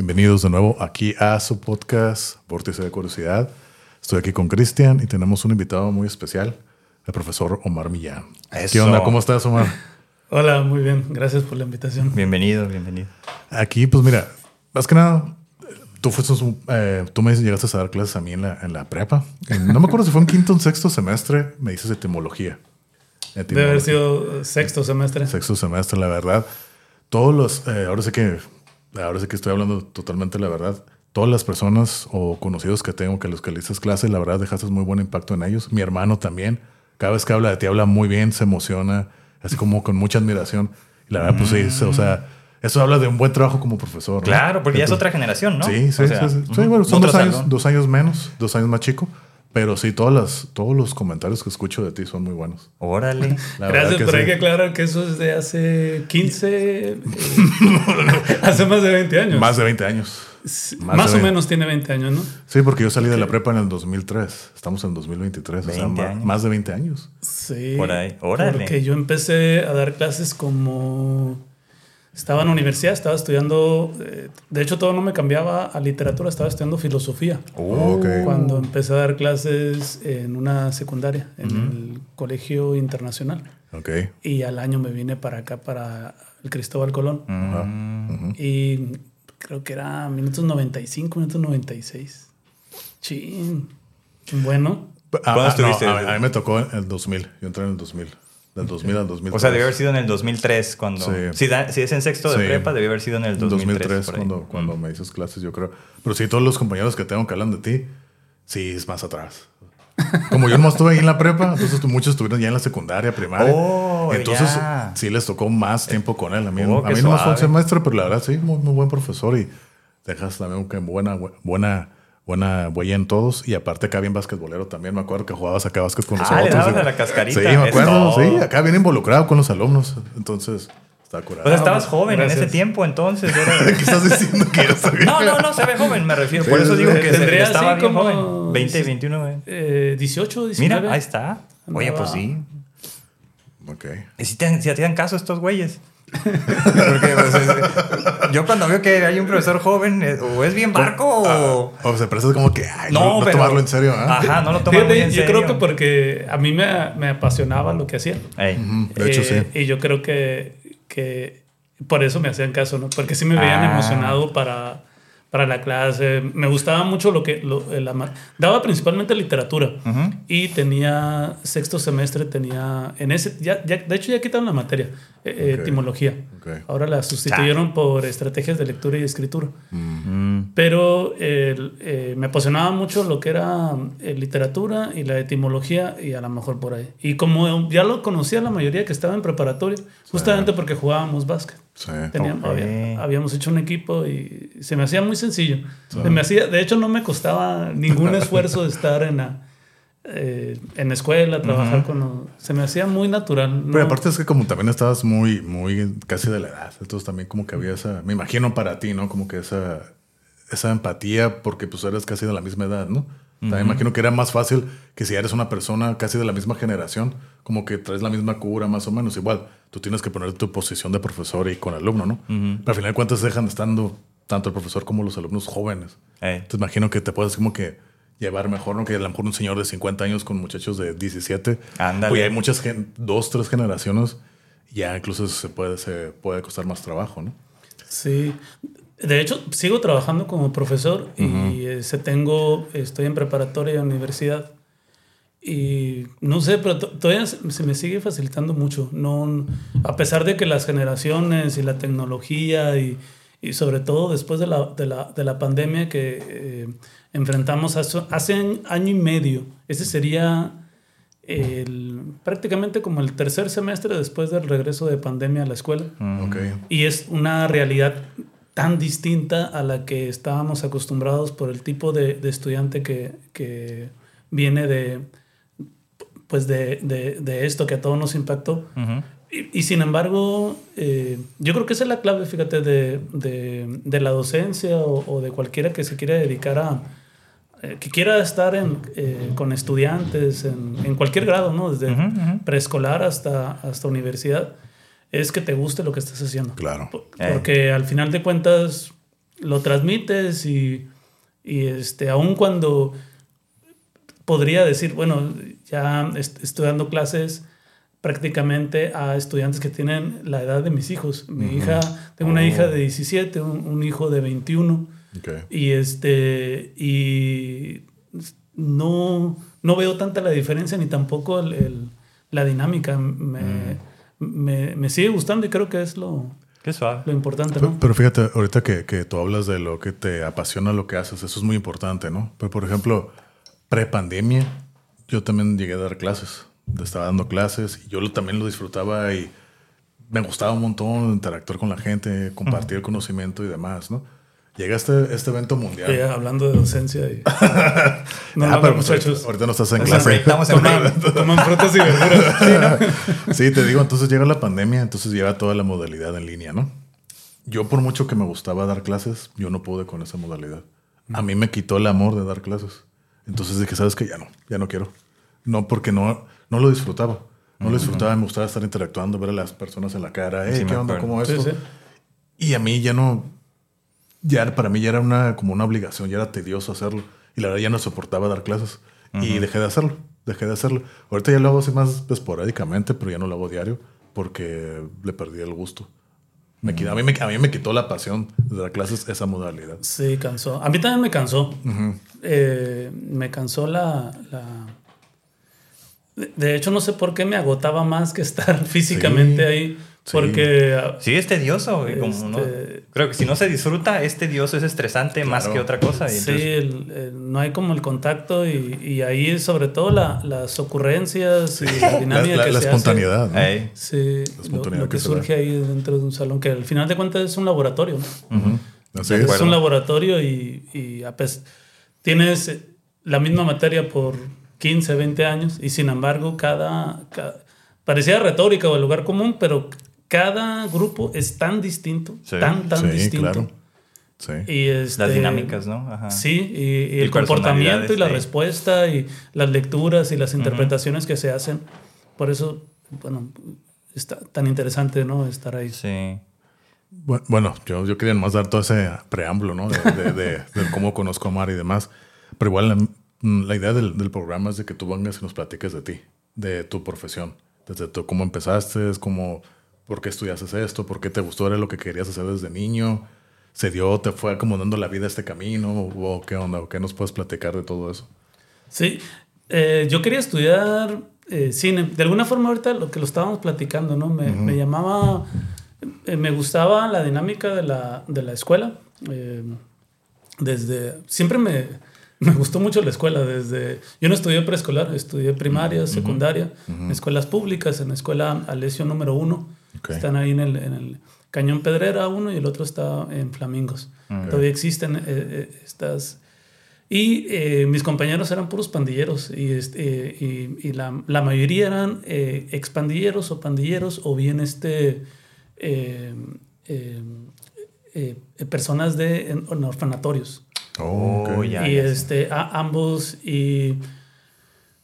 Bienvenidos de nuevo aquí a su podcast Vórtice de Curiosidad. Estoy aquí con Cristian y tenemos un invitado muy especial, el profesor Omar Millán. Eso. ¿Qué onda? ¿Cómo estás, Omar? Hola, muy bien. Gracias por la invitación. Bienvenido, bienvenido. Aquí, pues mira, más que nada, tú fuiste eh, tú me llegaste a dar clases a mí en la, en la prepa. No me acuerdo si fue en quinto o sexto semestre, me dices etimología. Debe haber sido sexto semestre. Sexto semestre, la verdad. Todos los, eh, ahora sé que, ahora sé que estoy hablando totalmente la verdad. Todas las personas o conocidos que tengo que los que le dices clases, la verdad dejaste muy buen impacto en ellos. Mi hermano también. Cada vez que habla de ti, habla muy bien, se emociona, así como con mucha admiración. Y la verdad, pues sí, o sea, eso habla de un buen trabajo como profesor. ¿no? Claro, porque ya es otra generación, ¿no? Sí, sí, O sea, sí, sí. Sí, bueno, son dos años, dos años menos, dos años más chico. Pero sí, todas las, todos los comentarios que escucho de ti son muy buenos. Órale. La Gracias, que pero hay sí. que aclarar que eso es de hace 15, eh, hace más de 20 años. Más de 20 años. Sí, más más, de o 20. menos tiene 20 años, ¿no? Sí, porque yo salí de la prepa en el 2003. Estamos en 2023. o sea, 20 años. más de 20 años. Sí. Por ahí. Órale. Porque yo empecé a dar clases como... Estaba en la universidad, estaba estudiando... eh, de hecho, todo no me cambiaba a literatura, estaba estudiando filosofía. Uh, Ok. Cuando empecé a dar clases en una secundaria, en el Colegio Internacional. Ok. Y al año me vine para acá, para el Cristóbal Colón. Ajá. Ujú. Y creo que era minutos 95, minutos 96. Chin. Bueno. Ah, ¿Cuándo ah, estuviste? no, a, a mí me tocó en el 2000. Yo entré en el 2000. Del 2000 al 2003. O sea, debió haber sido en el 2003 cuando... Sí. Si, da- si es en sexto de Sí. prepa, debió haber sido en el En 2003. 2003, por ahí. cuando, cuando me dices clases, yo creo. Pero sí, todos los compañeros que tengo que hablan de ti, sí, es más atrás. Como yo no estuve ahí en la prepa, entonces muchos estuvieron ya en la secundaria, primaria. Oh, entonces sí les tocó más tiempo con él. A mí, Oh, a mí no más fue un semestre, pero la verdad sí, muy, muy buen profesor y dejas también que buena, buena, buena huella en todos. Y aparte acá bien basquetbolero también. Me acuerdo que jugabas acá básquet con Ah, nosotros. le dabas y- a la cascarita. Sí, me acuerdo. Eso. Sí, acá bien involucrado con los alumnos. Entonces, está curado. O sea, estabas joven en ese tiempo, entonces. era- ¿Qué estás diciendo que sabía? No, no, no, se ve joven, me refiero. Por eso digo sí. que Tendría estaba así bien como- joven. 20, 21. güey. Eh, 18, 19. Mira, ahí está. Oye, pues sí. Ok. ¿Y si te, si te dan caso estos güeyes? Porque pues, es- yo cuando veo que hay un profesor joven, eh, o es bien barco o... O pero eso es como que, ay, no, No, no pero- tomarlo en serio, ¿ah? Ajá, no lo muy Fíjate, en yo serio. creo que porque a mí me, me apasionaba lo que hacía. Ey. Ujú, De hecho, Eh, sí. Y yo creo que, que por eso me hacían caso, ¿no? Porque sí me veían Ah. emocionado para, para la clase. Me gustaba mucho lo que... Lo, eh, la daba principalmente literatura. Ujú. Y tenía... Sexto semestre tenía... En ese... Ya, ya- de hecho, ya quitaron la materia. Eh, etimología. Ahora la sustituyeron por estrategias de lectura y escritura. Mm. Pero el, eh, me apasionaba mucho lo que era eh, literatura y la etimología y a lo mejor por ahí. Y como ya lo conocía la mayoría que estaba en preparatoria, justamente porque jugábamos básquet. Sí. Teníamos- habíamos hecho un equipo y se me hacía muy sencillo. Se me hacía, de hecho, no me costaba ningún esfuerzo de estar en la, eh, en la escuela, trabajar con... los- se me hacía muy natural. Pero aparte es que como también estabas muy, muy casi de la edad, entonces también como que había esa, me imagino para ti, ¿no? Como que esa, esa empatía porque pues eres casi de la misma edad, ¿no? También me imagino que era más fácil que si eres una persona casi de la misma generación, como que traes la misma cura más o menos. Igual, tú tienes que poner tu posición de profesor y con alumno, ¿no? Pero al final de cuentas dejan estando tanto el profesor como los alumnos jóvenes. Ey. Entonces imagino que te puedes como que llevar mejor, ¿no? Que a lo mejor un señor de 50 años con muchachos de 17. Ándale. Ya hay muchas, gen- dos, tres generaciones, ya incluso se puede, se puede costar más trabajo, ¿no? Sí. De hecho, sigo trabajando como profesor y este, tengo, estoy en preparatoria de universidad. Y no sé, pero to- todavía se se me sigue facilitando mucho. No, a pesar de que las generaciones y la tecnología y, y sobre todo después de la, de la, de la pandemia que eh, enfrentamos hace, hace año y medio, ese sería el, prácticamente como el tercer semestre después del regreso de pandemia a la escuela. Ok. Y es una realidad tan distinta a la que estábamos acostumbrados por el tipo de, de estudiante que, que viene de, pues de, de, de esto que a todos nos impactó. Y, y sin embargo, eh, yo creo que esa es la clave, fíjate, de, de, de la docencia o, o de cualquiera que se quiera dedicar a, eh, que quiera estar en, eh, con estudiantes en, en cualquier grado, ¿no? Desde preescolar hasta, hasta universidad, es que te guste lo que estás haciendo. Claro. Por- Eh. Porque al final de cuentas, lo transmites y, y este, aun cuando podría decir, bueno, ya est- estoy dando clases prácticamente a estudiantes que tienen la edad de mis hijos. Mi hija, tengo una hija de 17, un, un hijo de 21. Y este. Y no, no veo tanta la diferencia ni tampoco el- el- la dinámica. Me, me, me sigue gustando y creo que es lo, Qué suave. lo importante, Pero, ¿no? pero fíjate, ahorita que, que tú hablas de lo que te apasiona lo que haces, eso es muy importante, ¿no? Pero por ejemplo, pre-pandemia, yo también llegué a dar clases. Estaba dando clases y yo lo- también lo disfrutaba y me gustaba un montón interactuar con la gente, compartir conocimiento y demás, ¿no? Llega este, este evento mundial. Ya hablando de docencia y. No, Ah, no, pero no, pues muchachos. ahorita, no estás en Estamos clase. estamos en coman frutas y verduras. Sí, te digo, entonces llega la pandemia, entonces llega toda la modalidad en línea, ¿no? Yo por mucho que me gustaba dar clases, yo no pude con esa modalidad. A mí me quitó el amor de dar clases. Entonces dije, ¿sabes qué? Ya no, ya no quiero. No, porque no, no lo disfrutaba. No lo disfrutaba, me gustaba estar interactuando, ver a las personas en la cara, "Hey, Sí, ¿qué onda? ¿Cómo Sí, esto? sí. Y a mí ya no, ya para mí ya era una, como una obligación, ya era tedioso hacerlo. Y la verdad ya no soportaba dar clases. Y dejé de hacerlo, dejé de hacerlo. Ahorita ya lo hago así más esporádicamente, pero ya no lo hago diario porque le perdí el gusto. Me quitó- a, mí me, a mí me quitó la pasión de dar clases esa modalidad. Sí, cansó. A mí también me cansó. Eh, me cansó la, la- De de hecho, no sé por qué me agotaba más que estar físicamente Sí, ahí. Sí. Porque Sí, es tedioso. güey, como, ¿no? Este- Creo que si no se disfruta, es tedioso, es estresante más Claro. que otra cosa. y sí, entonces- el- el- no hay como el contacto y, y ahí sobre todo la- las ocurrencias y la La, dinámica la- que la se espontaneidad. ¿no? Hace. Sí, lo, espontaneidad lo que que da. surge ahí dentro de un salón, que al final de cuentas es un laboratorio. ¿no? Ujú. Así De es. Es un laboratorio y, y tienes la misma materia por 15, 20 años y sin embargo cada, ca- parecía retórica o el lugar común, pero cada grupo es tan distinto, Sí. tan, tan Sí, distinto. claro. Sí. Y este, Las dinámicas, ¿no? Ajá. Sí, y, y Y el comportamiento y la respuesta y las lecturas y las interpretaciones que se hacen. Por eso, bueno, está tan interesante, ¿no? Estar ahí. Sí. Bu- Bueno, yo, yo quería más dar todo ese preámbulo, ¿no? De, de- de- de cómo conozco a Mar y demás. Pero igual la, mm, la idea del, del programa es de que tú vengas y nos platiques de ti, de tu profesión, desde tu, cómo empezaste, cómo, por qué estudiaste esto, por qué te gustó, era lo que querías hacer desde niño, se dio, te fue acomodando la vida este camino, o qué onda, o qué nos puedes platicar de todo eso. Sí, eh, yo quería estudiar eh, cine. De alguna forma ahorita lo que lo estábamos platicando, ¿no? Me, me llamaba, eh, me gustaba la dinámica de la, de la escuela. Eh, desde, siempre me, me gustó mucho la escuela. Desde, yo no estudié preescolar, estudié primaria, secundaria, en escuelas públicas, en la escuela Alesio número uno. Ok. Están ahí en el, en el Cañón Pedrera uno y el otro está en Flamingos. Todavía existen eh, eh, estas... Y eh, mis compañeros eran puros pandilleros y, este, eh, y, y la, la mayoría eran eh, expandilleros o pandilleros o bien este, eh, eh, eh, personas de en- en orfanatorios. Oh, ok. Oh, ya. y este, a, ambos y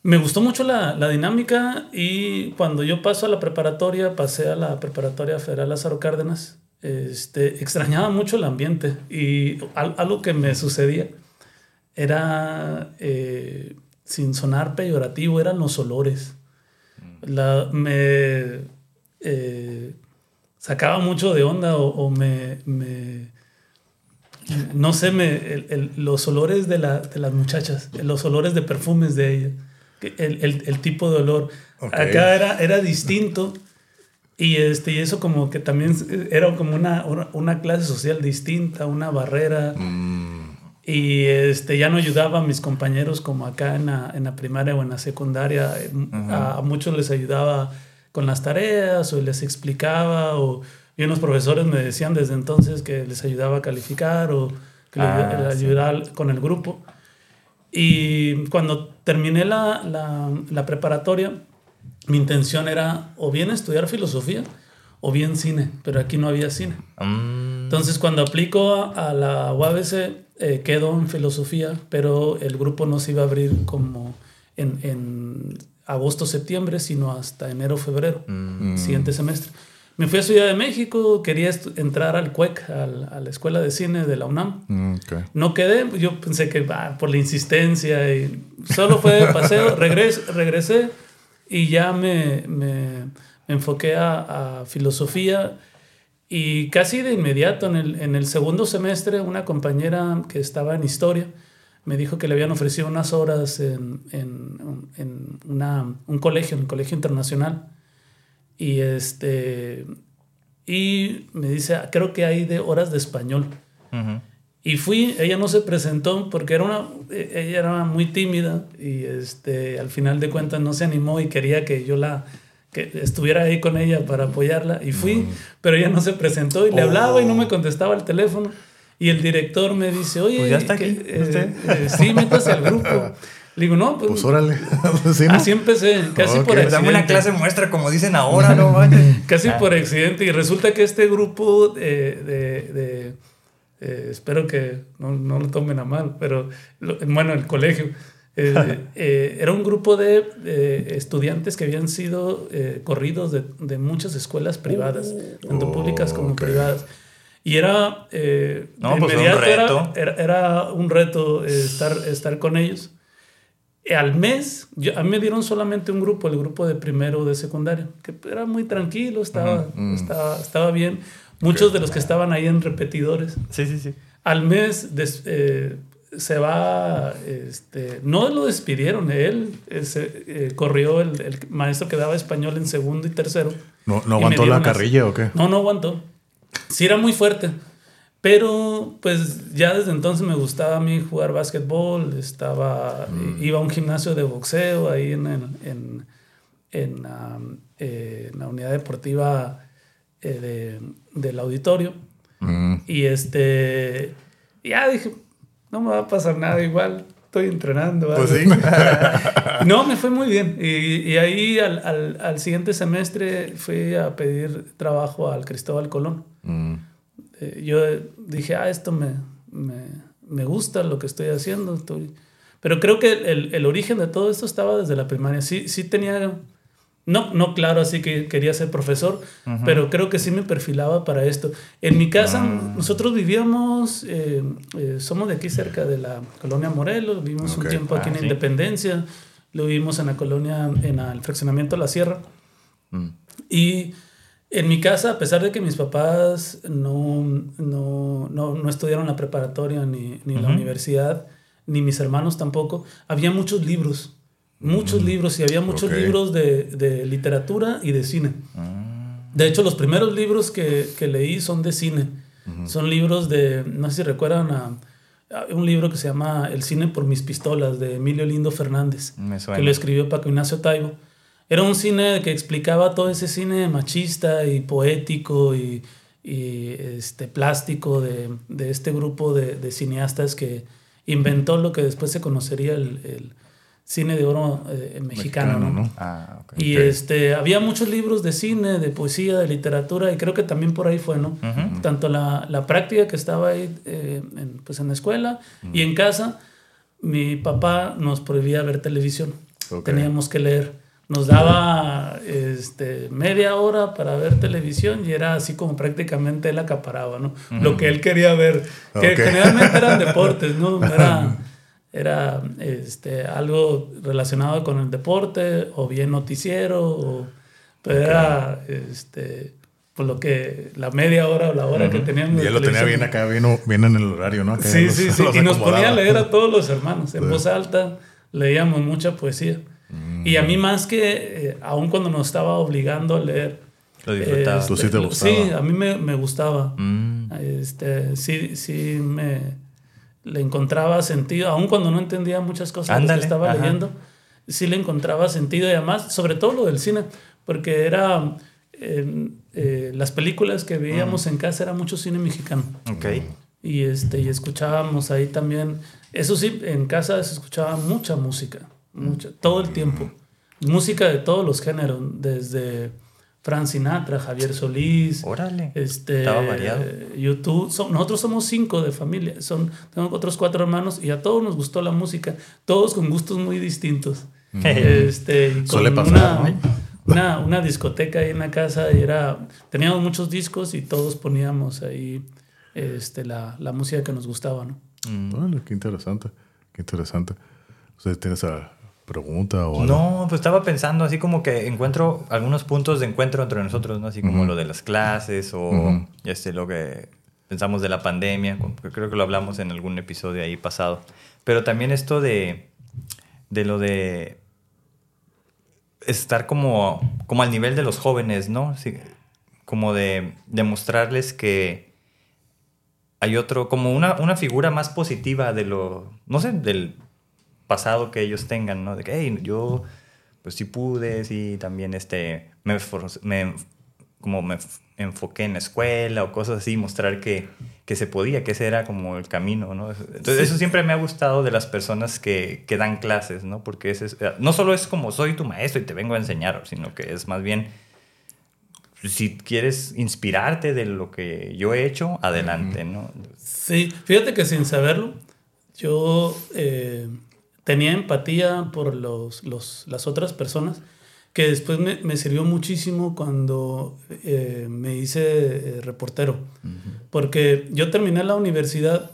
me gustó mucho la, la dinámica y cuando yo paso a la preparatoria, pasé a la preparatoria federal Lázaro Cárdenas, este, extrañaba mucho el ambiente y al- algo que me sucedía era, eh, sin sonar peyorativo, eran los olores. La, me eh, sacaba mucho de onda o, o me, me- no sé, me, el- el- los olores de, la- de las muchachas, los olores de perfumes de ellas, el, el- el tipo de olor. Acá era, era distinto y, este, y eso como que también era como una, una, clase social distinta, una barrera. Mm, Y este, ya no ayudaba a mis compañeros como acá en la, en la primaria o en la secundaria. a, a muchos les ayudaba con las tareas o les explicaba o y unos profesores me decían desde entonces que les ayudaba a calificar o que Ah, les sí. ayudaba con el grupo. Y cuando terminé la, la, la preparatoria, mi intención era o bien estudiar filosofía o bien cine, pero aquí no había cine. Mm, Entonces, cuando aplico a, a la UABC, eh, quedo en filosofía, pero el grupo no se iba a abrir como en, en agosto, septiembre, sino hasta enero, febrero, mm, siguiente semestre. Me fui a Ciudad de México, quería entrar al CUEC, al, a la Escuela de Cine de la UNAM. Mm, No quedé, yo pensé que ah, por la insistencia y solo fue de paseo, regresé, regresé y ya me, me enfoqué a, a, filosofía y casi de inmediato en el, en el segundo semestre una compañera que estaba en historia me dijo que le habían ofrecido unas horas en, en, en una, un colegio, en un colegio internacional y, este, y me dice, creo que hay de horas de español. Y fui, ella no se presentó porque era una, e, ella era muy tímida y este, al final de cuentas no se animó y quería que yo la, que estuviera ahí con ella para apoyarla. Y fui, pero ella no se presentó y le hablaba y no me oh. contestaba el teléfono. Y el director me dice, oye, pues ya está aquí. Eh, eh, sí, métase al grupo. Le digo, no, pues. Pues órale. Así empecé, casi por accidente. Dame una clase muestra, como dicen ahora, ¿no? casi por accidente. Y resulta que este grupo de. de, eh, espero que no, no, lo tomen a mal, pero bueno, el colegio. Eh, eh, era un grupo de estudiantes que habían sido corridos de, de, muchas escuelas privadas, tanto públicas como privadas. Y era, no, pues un reto. Era, era, era, un reto estar, estar con ellos al mes, yo, a mí me dieron solamente un grupo, el grupo de primero de secundaria, que era muy tranquilo, estaba, mm. estaba, estaba, bien. Muchos de los que estaban ahí en repetidores. Sí, sí, sí. Al mes eh, se va, este, no lo despidieron, él se, eh, corrió el, el, maestro que daba español en segundo y tercero. ¿No, no aguantó la carrilla o qué? No, no aguantó. Sí era muy fuerte. Pero pues ya desde entonces me gustaba a mí jugar básquetbol, estaba, mm. iba a un gimnasio de boxeo ahí en, en, en, eh, la unidad deportiva eh, del auditorio. Mm. Y este, ya dije, no me va a pasar nada igual, estoy entrenando. Pues sí. no, me fue muy bien. Y, y ahí al, al, al, siguiente semestre fui a pedir trabajo al Cristóbal Colón. Mm. Eh, yo dije, ah, esto me, me, me, gusta lo que estoy haciendo. Estoy... Pero creo que el, el, origen de todo esto estaba desde la primaria. Sí, sí tenía, no, no claro, así que quería ser profesor, pero creo que sí me perfilaba para esto. En mi casa, ah. nosotros vivíamos, eh, eh, somos de aquí cerca de la colonia Morelos, vivimos un tiempo aquí ah, en Independencia, lo vivimos en la colonia, en el fraccionamiento La Sierra. Mm. Y en mi casa, a pesar de que mis papás no, no, no, no estudiaron la preparatoria ni, ni la universidad, ni mis hermanos tampoco, había muchos libros, muchos mm, libros y había muchos libros de, de, literatura y de cine. Ah. De hecho, los primeros libros que, que leí son de cine. Son libros de, no sé si recuerdan a, un libro que se llama El cine por mis pistolas de Emilio Lindo Fernández, que lo escribió Paco Ignacio Taibo. Era un cine que explicaba todo ese cine machista y poético y, y este, plástico de, de este grupo de, de, cineastas que inventó lo que después se conocería el, el cine de oro eh, mexicano. mexicano ¿no? Ah, okay. Y este, había muchos libros de cine, de poesía, de literatura, y creo que también por ahí fue, ¿no? Tanto la, la, práctica que estaba ahí eh, en, pues en la escuela y en casa, mi papá nos prohibía ver televisión. Teníamos que leer nos daba este, media hora para ver televisión y era así como prácticamente él acaparaba, ¿no? Lo que él quería ver, que generalmente eran deportes, ¿no? Era, era este, algo relacionado con el deporte o bien noticiero, o, pero era este, por lo que la media hora o la hora que teníamos. Y él lo tenía bien acá, bien, bien, en el horario, ¿no? sí, sí, sí. y nos ponía a leer a todos los hermanos en voz alta, leíamos mucha poesía. Y a mí más que, eh, aún cuando nos estaba obligando a leer. Lo disfrutabas. Este, sí te gustaba? Sí, a mí me, me gustaba. Mm. Este, sí, sí me le encontraba sentido, aún cuando no entendía muchas cosas que estaba leyendo, sí le encontraba sentido y además, sobre todo lo del cine, porque era, em, eh, las películas que veíamos mm. en casa era mucho cine mexicano. Ok. Y, este, y escuchábamos ahí también, eso sí, en casa se escuchaba mucha música mucho, todo el tiempo. Música de todos los géneros, desde Frank Sinatra, Javier Solís. Órale. Este, Estaba variado. YouTube. nosotros somos cinco de familia. Son, tengo otros cuatro hermanos y a todos nos gustó la música. Todos con gustos muy distintos. este, Suele pasar, una, una discoteca ahí en la casa y era, teníamos muchos discos y todos poníamos ahí este, la, la música que nos gustaba, ¿no? Bueno, qué interesante, qué interesante. ¿Usted tiene esa pregunta o algo? No, pues estaba pensando así como que encuentro algunos puntos de encuentro entre nosotros, ¿no? Así como lo de las clases o este, lo que pensamos de la pandemia, creo que lo hablamos en algún episodio ahí pasado. Pero también esto de, de lo de estar como, como al nivel de los jóvenes, ¿no? Sí, como de demostrarles que hay otro, como una, una figura más positiva de lo, no sé, del pasado que ellos tengan, ¿no? De que, hey, yo, pues sí pude, sí, también este, me, me como me enfoqué en la escuela o cosas así, mostrar que, que se podía, que ese era como el camino, ¿no? Entonces, eso siempre me ha gustado de las personas que, que dan clases, ¿no? Porque ese es- no solo es como soy tu maestro y te vengo a enseñar, sino que es más bien si quieres inspirarte de lo que yo he hecho, adelante, ¿no? Sí, fíjate que sin saberlo, yo eh, tenía empatía por los, los- las otras personas, que después me, me sirvió muchísimo cuando eh, me hice eh, reportero, porque yo terminé la universidad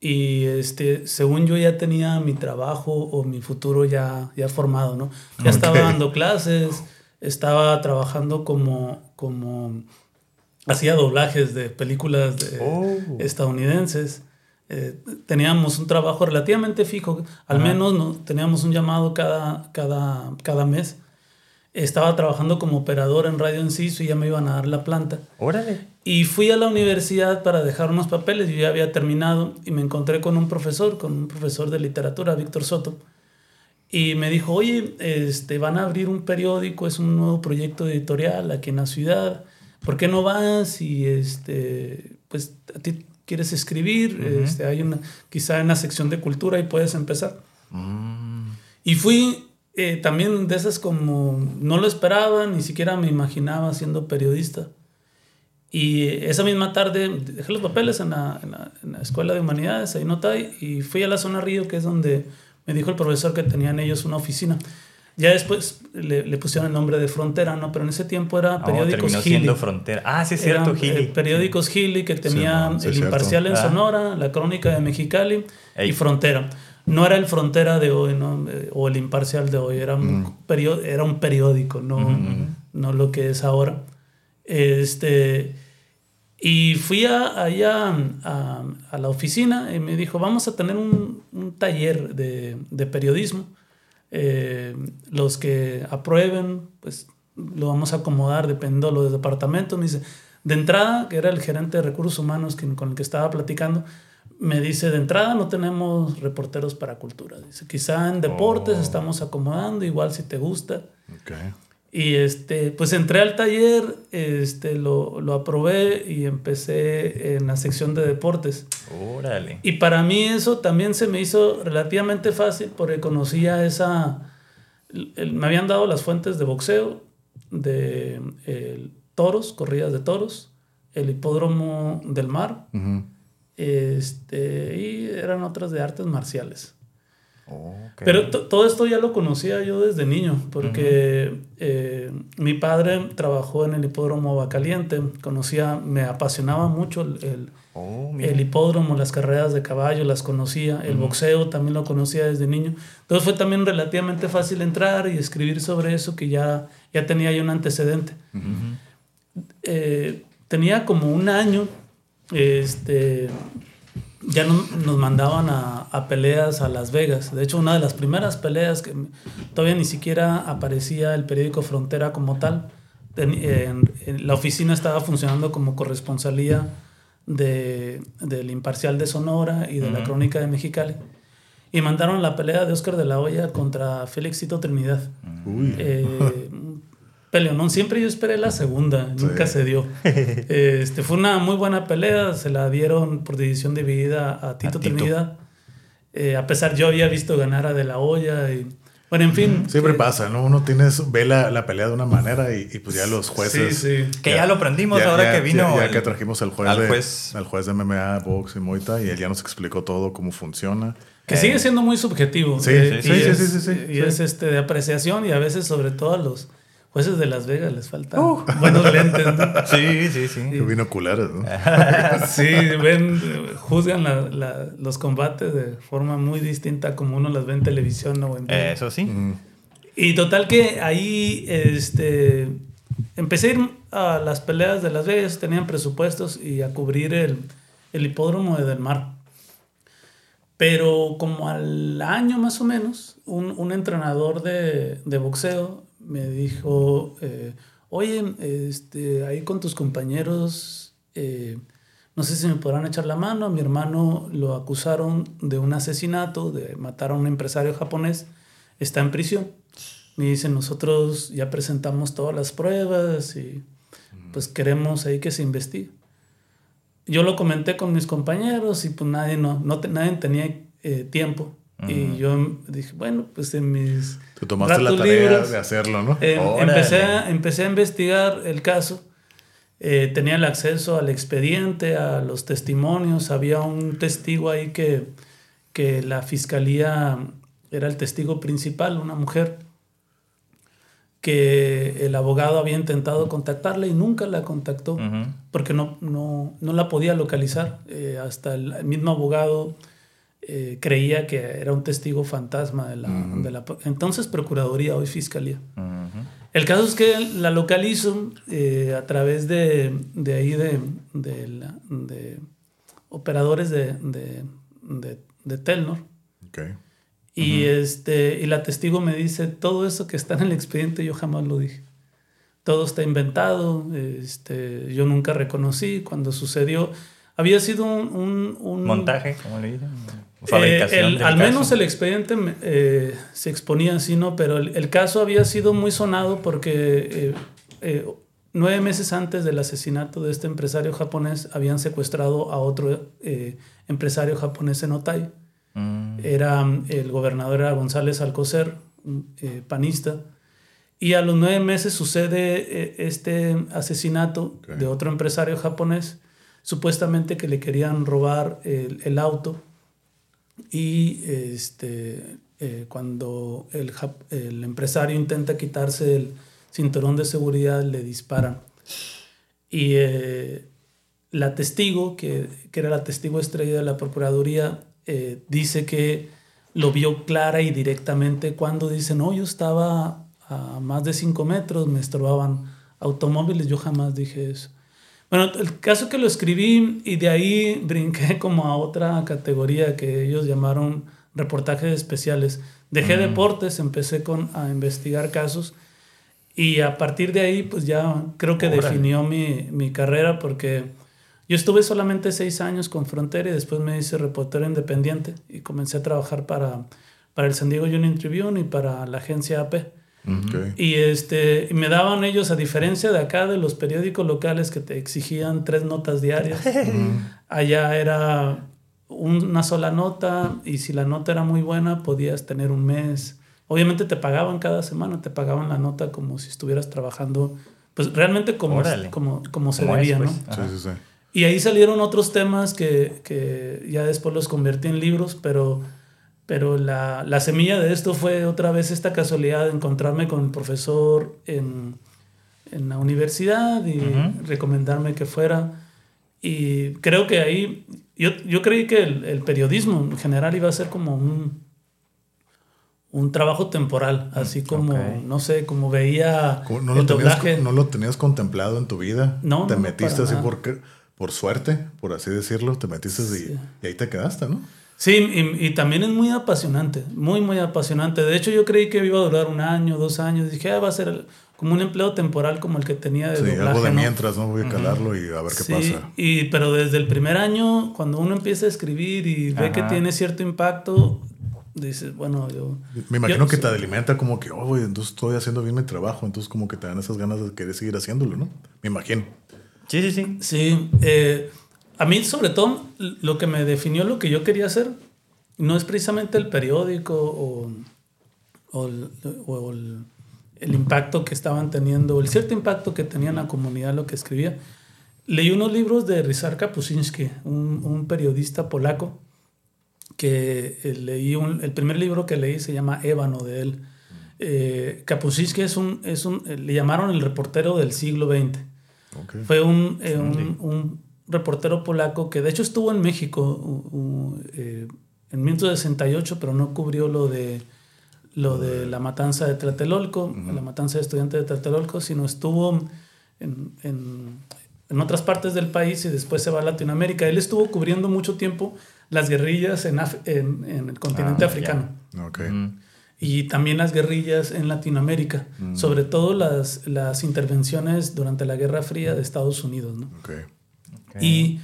y este, según yo ya tenía mi trabajo o mi futuro ya, ya formado, ¿no? Ya estaba Ok. dando clases, estaba trabajando como, como hacía doblajes de películas de- Oh. estadounidenses. Eh, teníamos un trabajo relativamente fijo, al menos no, teníamos un llamado cada, cada, cada mes. Estaba trabajando como operador en Radio Enciso y ya me iban a dar la planta. Órale. Y fui a la universidad para dejar unos papeles, yo ya había terminado y me encontré con un profesor, con un profesor de literatura, Víctor Soto, y me dijo, oye, este, van a abrir un periódico, es un nuevo proyecto editorial aquí en la ciudad, ¿por qué no vas? Y este, pues a ti quieres escribir, este, hay una, quizá en la sección de cultura y puedes empezar. Y fui eh, también de esas como no lo esperaba, ni siquiera me imaginaba siendo periodista. Y esa misma tarde dejé los papeles en la, en la- en la Escuela de Humanidades, ahí en Otay, y fui a la zona Río, que es donde me dijo el profesor que tenían ellos una oficina. Ya después le, le pusieron el nombre de Frontera, ¿no? Pero en ese tiempo era Oh, Periódicos terminó Gili. siendo frontera. Ah, sí es cierto, Eran, Gili. eh, periódicos Gili que tenía man, sí, el cierto. Imparcial en Ah. Sonora, la Crónica de Mexicali Ey. y Frontera. No era el Frontera de hoy, ¿no? Eh, o el Imparcial de hoy, era un, perio- era un periódico, no, no lo que es ahora. Este, y fui a, allá a, a la oficina y me dijo, vamos a tener un, un taller de, de periodismo. Eh, los que aprueben, pues lo vamos a acomodar dependiendo de los departamentos. Me dice, de entrada, que era el gerente de recursos humanos que- con el que estaba platicando, me dice, de entrada no tenemos reporteros para cultura. Dice, quizá en deportes Oh. estamos acomodando, igual si te gusta. Ok. Y este, pues entré al taller, este, lo, lo aprobé y empecé en la sección de deportes. Órale. Y para mí eso también se me hizo relativamente fácil porque conocía esa... el- me habían dado las fuentes de boxeo, de toros, corridas de toros, el hipódromo del mar, este, y eran otras de artes marciales. Pero to- todo esto ya lo conocía yo desde niño, porque eh, mi padre trabajó en el hipódromo Bacaliente, conocía, me apasionaba mucho el, el- Oh, el hipódromo, las carreras de caballo, las conocía, el boxeo también lo conocía desde niño. Entonces fue también relativamente fácil entrar y escribir sobre eso, que ya, ya tenía yo un antecedente. Eh, tenía como un año, este, ya no- nos mandaban a, a peleas a Las Vegas. De hecho, una de las primeras peleas que todavía ni siquiera aparecía el periódico Frontera como tal. Ten- en- en- la oficina estaba funcionando como corresponsalía de, del Imparcial de Sonora y de la Crónica de Mexicali. Y mandaron la pelea de Oscar de la Hoya contra Félix Tito Trinidad. Uy. Eh, peleonón. Siempre yo esperé la segunda, nunca se dio. Este, fue una muy buena pelea, se la dieron por división dividida a Tito, Tito. Trinidad. Eh, a pesar, yo había visto ganar a De La Hoya. Y, bueno, en fin. Siempre que- pasa, ¿no? Uno tiene, ve la, la pelea de una manera y, y pues ya los jueces. Sí, sí. Que ya lo aprendimos ahora que vino Ya, ya el- que trajimos al juez, al de, juez. al juez de MMA, box y Muay Thai, y él ya nos explicó todo cómo funciona. Que sigue siendo muy subjetivo. Sí, eh, sí, y sí, es, sí, sí, sí, Y sí. es este, de apreciación y a veces sobre todo a los jueces de Las Vegas les falta buenos lentes. ¿no? Sí, sí, sí. Que vino oculares, ¿no? Sí, ven, juzgan la- la- los combates de forma muy distinta como uno las ve en televisión o en. Eso sí. Mm. Y total que ahí este, empecé a ir a las peleas de Las Vegas, tenían presupuestos y a cubrir el, el hipódromo de Del Mar. Pero como al año más o menos, un, un entrenador de, de boxeo me dijo, eh, oye, este, ahí con tus compañeros, eh, no sé si me podrán echar la mano, a mi hermano lo acusaron de un asesinato, de matar a un empresario japonés, está en prisión. Me dicen, nosotros ya presentamos todas las pruebas y pues queremos ahí que se investigue. Yo lo comenté con mis compañeros y pues nadie, no, no nadie tenía eh, tiempo. Y yo dije, bueno, pues en mis... Te tomaste la tarea de hacerlo, ¿no? eh, Órale. empecé, a, empecé a investigar el caso. Eh, tenía el acceso al expediente, a los testimonios. Había un testigo ahí que, que la fiscalía era el testigo principal, una mujer, que el abogado había intentado contactarla y nunca la contactó porque no, no, no la podía localizar. Eh, hasta el mismo abogado eh, creía que era un testigo fantasma de la, de la entonces Procuraduría, hoy Fiscalía. El caso es que la localizo eh, a través de, de ahí de, de, la- de operadores de, de, de, de Telnor. Ok. Y, este, y la testigo me dice, todo eso que está en el expediente yo jamás lo dije. Todo está inventado, este, yo nunca reconocí cuando sucedió. Había sido un... un- un- Montaje, como le dicen. Eh, Fabricación. el- del al caso. menos el expediente eh, se exponía así, ¿no? Pero el, el caso había sido muy sonado porque eh, eh, nueve meses antes del asesinato de este empresario japonés habían secuestrado a otro eh, empresario japonés en Otay. Mm. Era el gobernador era González Alcocer, eh, panista. Y a los nueve meses sucede eh, este asesinato de otro empresario japonés, supuestamente que le querían robar el, el auto. Y este, eh, cuando el, el empresario intenta quitarse el cinturón de seguridad, le disparan. Y eh, la testigo, que, que era la testigo estrella de la Procuraduría, eh, dice que lo vio clara y directamente cuando dice, no, yo estaba a más de 5 metros, me estorbaban automóviles, yo jamás dije eso. Bueno, el caso que lo escribí y de ahí brinqué como a otra categoría que ellos llamaron reportajes especiales. Dejé deportes, empecé con, a investigar casos y a partir de ahí pues ya creo que Órale. definió mi, mi carrera porque yo estuve solamente seis años con Frontera y después me hice reportero independiente y comencé a trabajar para, para el San Diego Union Tribune y para la agencia AP. Y este, me daban ellos, a diferencia de acá, de los periódicos locales que te exigían tres notas diarias, allá era una sola nota y si la nota era muy buena podías tener un mes. Obviamente te pagaban cada semana, te pagaban la nota como si estuvieras trabajando, pues realmente como, como, como se Como es, debía, pues. ¿no? Sí, Ajá. sí, sí. Y ahí salieron otros temas que, que ya después los convertí en libros, pero, pero la, la semilla de esto fue otra vez esta casualidad de encontrarme con el profesor en, en la universidad y recomendarme que fuera. Y creo que ahí, yo, yo creí que el, el periodismo en general iba a ser como un, un trabajo temporal, así como, ok. no sé, como veía ¿Cómo- ¿No el lo, tenías, doblaje. ¿No lo tenías contemplado en tu vida? No, Te no, metiste así nada. por, por suerte, por así decirlo, te metiste y- Sí. y, ahí te quedaste, ¿no? Sí, y, y también es muy apasionante, muy, muy apasionante. De hecho, yo creí que iba a durar un año, dos años. Dije, ah, va a ser el- como un empleo temporal como el que tenía de Sí, doblaje, algo de ¿no? mientras, ¿no? Voy a calarlo y a ver qué Sí, pasa. y, pero desde el primer año, cuando uno empieza a escribir y ve que tiene cierto impacto, dices, bueno, yo... Me imagino yo- que te alimenta como que, oh, güey, entonces estoy haciendo bien mi trabajo, entonces como que te dan esas ganas de querer seguir haciéndolo, ¿no? Me imagino. Sí, sí, sí. Sí, eh, a mí sobre todo lo que me definió lo que yo quería hacer no es precisamente el periódico o, o el, o el- el impacto que estaban teniendo, el cierto impacto que tenía en la comunidad lo que escribía. Leí unos libros de Ryszard Kapuscinski, un, un periodista polaco, que eh, leí un- el primer libro que leí se llama Ébano de él. eh, Kapuscinski es un, es un, le llamaron el reportero del siglo XX. Fue un, eh, un reportero polaco que de hecho estuvo en México eh, en 1968, pero no cubrió lo de, lo de la matanza de Tlatelolco, la matanza de estudiantes de Tlatelolco, sino estuvo en, en- en otras partes del país y después se va a Latinoamérica. Él estuvo cubriendo mucho tiempo las guerrillas en, Af- en- en el continente Ah, africano. Mm. y también las guerrillas en Latinoamérica, sobre todo las, las intervenciones durante la Guerra Fría de Estados Unidos. ¿no? Y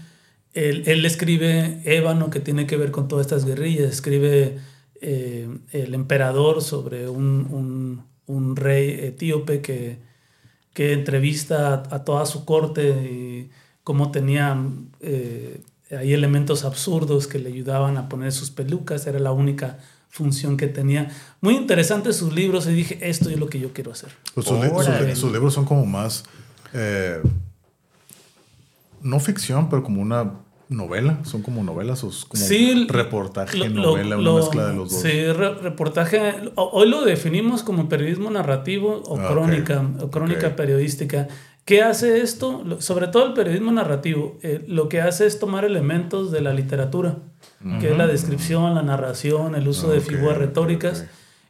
él, él escribe Ébano, que tiene que ver con todas estas guerrillas, escribe eh, El emperador sobre un, un- un rey etíope que, que entrevista a, a toda su corte y cómo tenían eh, hay elementos absurdos que le ayudaban a poner sus pelucas, era la única función que tenía. Muy interesantes sus libros y dije, esto es lo que yo quiero hacer. Pues sus, li- sus- Órale. sus libros son como más. eh, no ficción, pero como una novela. Son como novelas o como Sí, reportaje, lo- novela, lo- una mezcla de los dos. Sí, re- reportaje. Hoy lo definimos como periodismo narrativo o Ah, crónica, o crónica periodística. ¿Qué hace esto? Sobre todo el periodismo narrativo, eh, lo que hace es tomar elementos de la literatura, que es la descripción, la narración, el uso de figuras retóricas,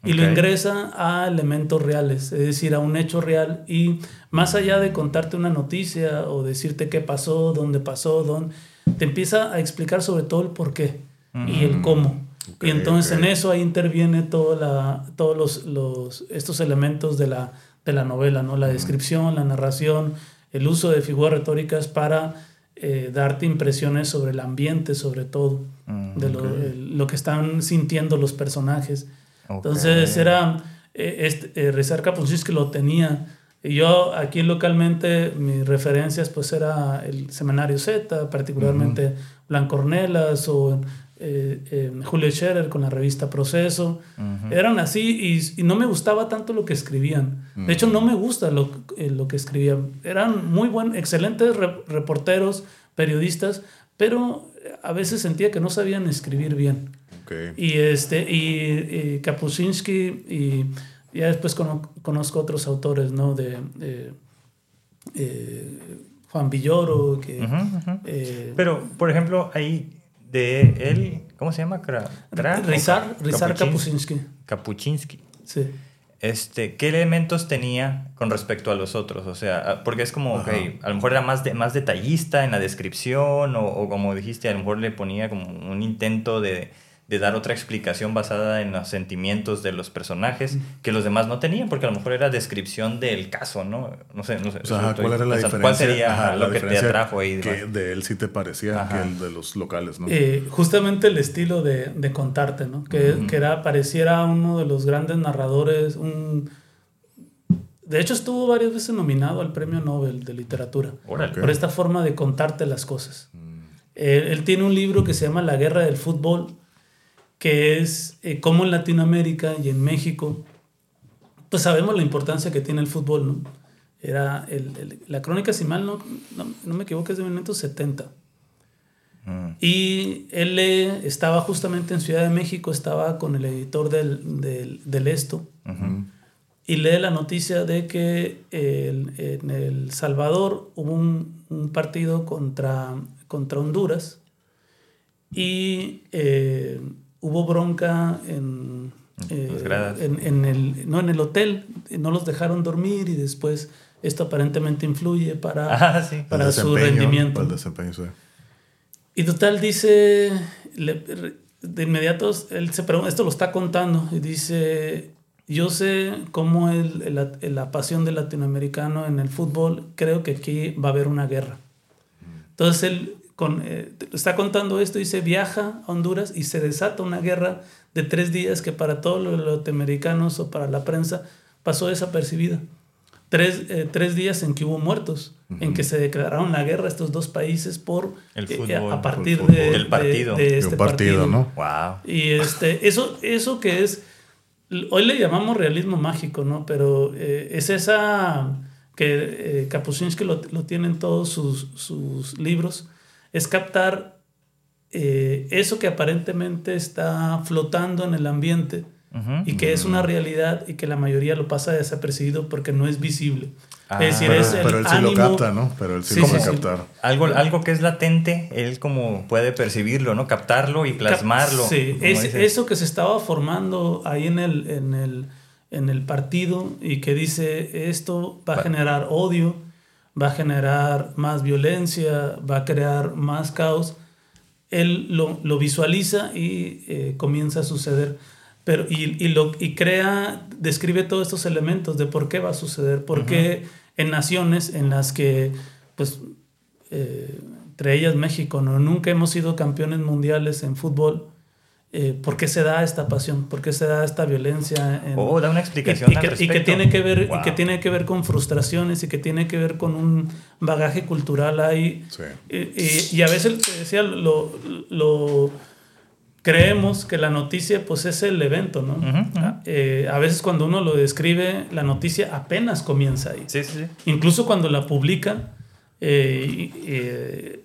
y lo Ok. ingresa a elementos reales, es decir, a un hecho real. Y más allá de contarte una noticia o decirte qué pasó, dónde pasó, dónde, te empieza a explicar sobre todo el por qué y el cómo. Ok, y entonces ok. en eso ahí interviene toda la, todos los, los- estos elementos de la, de la novela, ¿no? la descripción, la narración, el uso de figuras retóricas para eh, darte impresiones sobre el ambiente, sobre todo, de lo, el- lo que están sintiendo los personajes. Entonces Ok. era, eh, este, eh, Rizar Kapuscinski lo tenía. Y yo aquí localmente mis referencias pues era el Seminario Z, particularmente Blanco Ornelas o eh, eh, Julio Scherer con la revista Proceso. Eran así y, y no me gustaba tanto lo que escribían. De hecho no me gusta lo, eh, lo que escribían. Eran muy buenos, excelentes re- reporteros, periodistas, pero a veces sentía que no sabían escribir bien. Y, este, y, y Kapuscinski, y ya después cono- conozco otros autores, ¿no? De, de, eh, Juan Villoro, que... Eh, Pero, por ejemplo, ahí de él, ¿cómo se llama? Cra- Cra- Rizar, Rizar Kapuscinski. Kapuczynski. Sí. Este, ¿Qué elementos tenía con respecto a los otros? O sea, ah, porque es como, ok, a lo mejor era más, de, más detallista en la descripción o, o como dijiste, a lo mejor le ponía como un intento de, de dar otra explicación basada en los sentimientos de los personajes que los demás no tenían, porque a lo mejor era descripción del caso, ¿no? No sé, no sé. O sea, ajá, estoy ¿cuál era la diferencia? ¿Cuál sería Ajá, lo la que te diferencia atrajo ahí? Que de él sí te parecía Ajá. que el de los locales, ¿no? Eh, justamente el estilo de, de contarte, ¿no? Que, que era, pareciera uno de los grandes narradores, un... De hecho, estuvo varias veces nominado al Premio Nobel de Literatura. Órale. Por esta forma de contarte las cosas. Él, él tiene un libro que se llama La Guerra del Fútbol, que es eh, cómo en Latinoamérica y en México, pues sabemos la importancia que tiene el fútbol, ¿no? Era el- el- la crónica, si mal no, no, no me equivoco, es de 1970. Mm. Y él lee- estaba justamente en Ciudad de México, estaba con el editor del, del, del Esto, Ujú. y lee la noticia de que el- en El Salvador hubo un, un partido contra, contra Honduras y eh, hubo bronca en, eh, en, en el, no, en el hotel, no los dejaron dormir y después esto aparentemente influye para, Ah, sí. El para su rendimiento. para el desempeño, sí. Y total dice, le- de inmediato él se pregunta, esto lo está contando, y dice, yo sé cómo el, el- la pasión del latinoamericano en el fútbol, creo que aquí va a haber una guerra. Entonces él con, eh, está contando esto y dice, viaja a Honduras y se desata una guerra de tres días que para todos los latinoamericanos o para la prensa pasó desapercibida. Tres, eh, tres días en que hubo muertos, en que se declararon la guerra estos dos países por El eh, a partir el de. Del de- partido. de De este un partido, ¿no? Wow. y este, eso, eso que es, hoy le llamamos realismo mágico, ¿no? Pero eh, es esa que eh, Kapuscinski lo, lo tiene en todos sus, sus libros, es captar eh, eso que aparentemente está flotando en el ambiente y que es una realidad y que la mayoría lo pasa desapercibido porque no es visible. Ah, es decir, Pero, es el pero él sí ánimo- lo capta, ¿no? Pero él sí, Sí, lo sí, puede sí. captar. Algo, algo que es latente, él como puede percibirlo, ¿no? Captarlo y plasmarlo. Sí, es- dices. eso que se estaba formando ahí en el, en, el, en el partido y que dice esto va a Va- generar odio, va a generar más violencia, va a crear más caos, él lo, lo visualiza y eh, comienza a suceder. Pero, y, y lo, y crea, describe todos estos elementos de por qué va a suceder, por qué en naciones en las que, pues, eh, entre ellas México, ¿no? nunca hemos sido campeones mundiales en fútbol. Eh, ¿Por qué se da esta pasión? ¿Por qué se da esta violencia? en- Oh, da una explicación y al que, y que tiene que ver y que tiene que ver con frustraciones y que tiene que ver con un bagaje cultural ahí Sí. y, y- a veces te decía lo, lo creemos que la noticia pues es el evento no eh, a veces cuando uno lo describe la noticia apenas comienza ahí Sí, sí, sí. incluso cuando la publica, eh,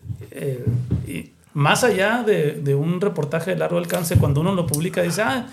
más allá de, de un reportaje de largo alcance, cuando uno lo publica, dice, ah,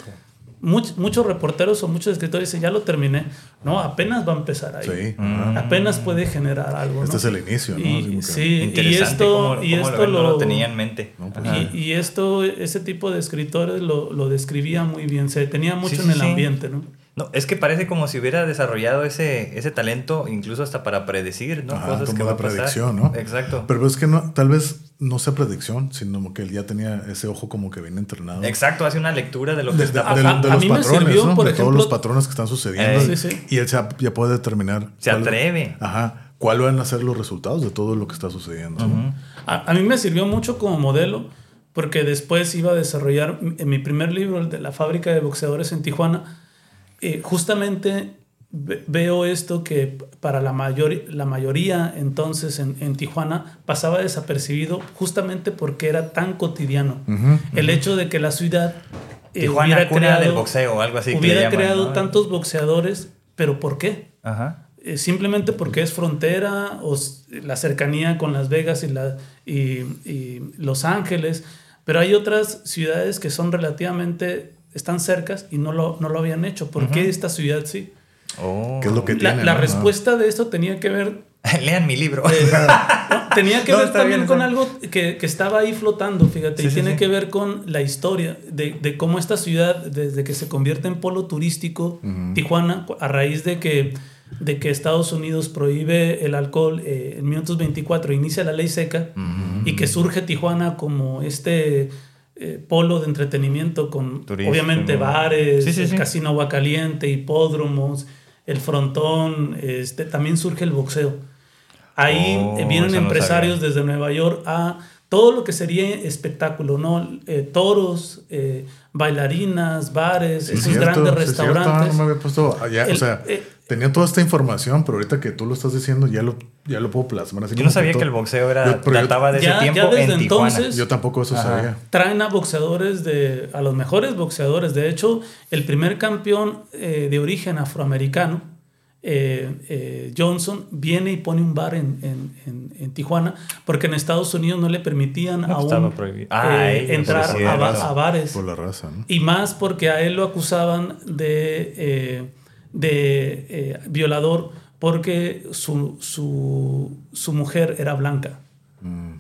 much- muchos reporteros o muchos escritores dicen, ya lo terminé. No, apenas va a empezar ahí. Sí. Mm. Apenas puede generar algo. Este ¿no? es el inicio, ¿no? Y, sí, y esto, cómo, y cómo esto lo, lo, lo tenía en mente. No, pues, y, y esto, ese tipo de escritores lo, lo describía muy bien, se detenía mucho Sí, en sí, el sí. ambiente, ¿no? No, es que parece como si hubiera desarrollado ese, ese talento incluso hasta para predecir, ¿no? Ajá, Cosas como que de va a pasar. predicción, ¿no? Exacto. Pero es que no, tal vez no sea predicción, sino como que él ya tenía ese ojo como que bien entrenado. Exacto, hace una lectura de lo que De, está de- pasando. de- de A- a los patrones, sirvió, ¿no? por de todos ejemplo- los patrones que están sucediendo. Eh. Sí, sí. Y él ya, ya puede determinar. Se cuál- atreve. Ajá. ¿Cuáles van a ser los resultados de todo lo que está sucediendo? A, a mí me sirvió mucho como modelo porque después iba a desarrollar en mi primer libro, el de la fábrica de boxeadores en Tijuana, eh, justamente ve- veo esto que para la, mayor, la mayoría entonces en, en Tijuana pasaba desapercibido justamente porque era tan cotidiano. El hecho de que la ciudad eh, Tijuana, hubiera cuna creado, del boxeo algo así. hubiera llaman, creado ¿no? tantos boxeadores, pero ¿por qué? Ajá. Eh, simplemente porque es frontera o la cercanía con Las Vegas y, la, y, y Los Ángeles, pero hay otras ciudades que son relativamente, están cercas y no lo, no lo habían hecho. ¿Por qué esta ciudad sí? Oh. ¿Qué es lo que La, tiene? la no? respuesta de esto tenía que ver, Lean mi libro. eh, no, tenía que No, ver también bien, con algo que, que estaba ahí flotando, fíjate, Sí, y sí, tiene sí. que ver con la historia de, de cómo esta ciudad, desde que se convierte en polo turístico, Tijuana, a raíz de que, de que Estados Unidos prohíbe el alcohol eh, en 1924, inicia la ley seca, y que surge Tijuana como este eh, polo de entretenimiento con obviamente bares, Sí, sí, el sí. casino agua caliente, hipódromos, el frontón, este, también surge el boxeo. Ahí Oh, vienen no empresarios desde Nueva York a todo lo que sería espectáculo, ¿no? Eh, toros, eh, bailarinas, bares, Sí, esos cierto, grandes sí, cierto. Restaurantes. no me había puesto allá, o El- sea, eh, tenía toda esta información, pero ahorita que tú lo estás diciendo ya lo, ya lo puedo plasmar. Así Yo no sabía todo- que el boxeo era, Yo- trataba de ese Ya- ya tiempo desde en Tijuana. entonces- Yo tampoco eso Ajá. sabía. traen a boxeadores de a los mejores boxeadores de hecho el primer campeón eh, de origen afroamericano eh, eh, Johnson viene y pone un bar en, en- en- en Tijuana porque en Estados Unidos no le permitían No, pues, aún prohibido. Ah, eh, entrar a, bares Por la raza, ¿no? y más porque a él lo acusaban de, eh, de eh, violador porque su, su, su mujer era blanca.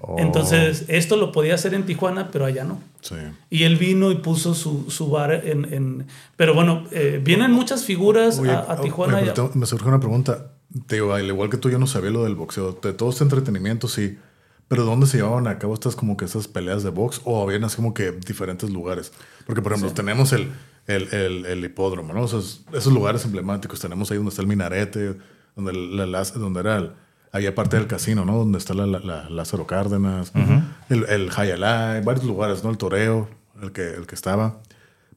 Oh. Entonces, esto lo podía hacer en Tijuana, pero allá no. Sí. Y él vino y puso su, su bar en, en- Pero bueno, eh, vienen muchas figuras Oye, a, a Tijuana. oye, te- me surge una pregunta. Te digo, al igual que tú, yo no sabía lo del boxeo. De todo este entretenimiento, sí. Pero ¿dónde se llevaban a cabo estas como que estas peleas de box? ¿O habían así como que diferentes lugares? Porque, por ejemplo, tenemos el, el, el, el hipódromo, ¿no? Esos, esos lugares emblemáticos. Tenemos ahí donde está el minarete, donde, la, la- donde era el... Ahí aparte del casino, ¿no? Donde está la, la- Lázaro Cárdenas, el, el Hayalay, varios lugares, ¿no? El toreo, el que, el que estaba.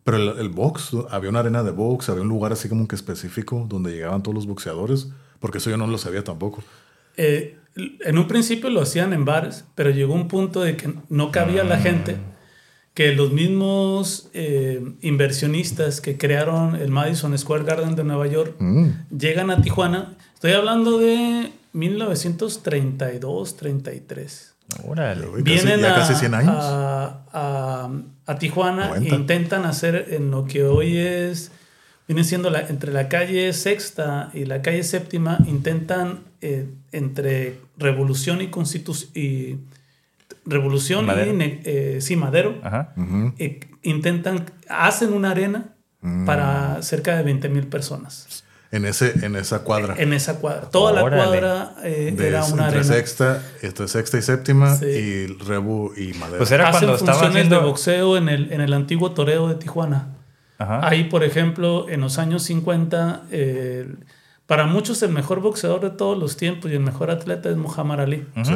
Pero el, el box, había una arena de box, había un lugar así como que específico donde llegaban todos los boxeadores, porque eso yo no lo sabía tampoco. eh, en un principio lo hacían en bares, pero llegó un punto de que no cabía la gente, que los mismos eh, inversionistas que crearon el Madison Square Garden de Nueva York Mm. llegan a Tijuana. Estoy hablando de 1932, 33. Órale. Uy, casi- Vienen ya a, casi 100 años. a- a- a Tijuana 90. e intentan hacer en lo que hoy es, viene siendo la, entre la calle Sexta y la calle Séptima, intentan eh, entre Revolución y Constitución y Revolución Madero. y eh, sí, Madero, Ajá. Eh, intentan, hacen una arena Mm. para cerca de 20 mil personas En, ese, en esa cuadra. en esa cuadra. Toda Órale. la cuadra eh, De- era una entre arena. sexta, entre sexta y séptima Sí. y Rebu y Madera. Pues era Hacen cuando estaba funciones haciendo... de boxeo en el, en el antiguo toreo de Tijuana. Ajá. Ahí, por ejemplo, en los años 50, eh, para muchos el mejor boxeador de todos los tiempos y el mejor atleta es Muhammad Ali. Sí.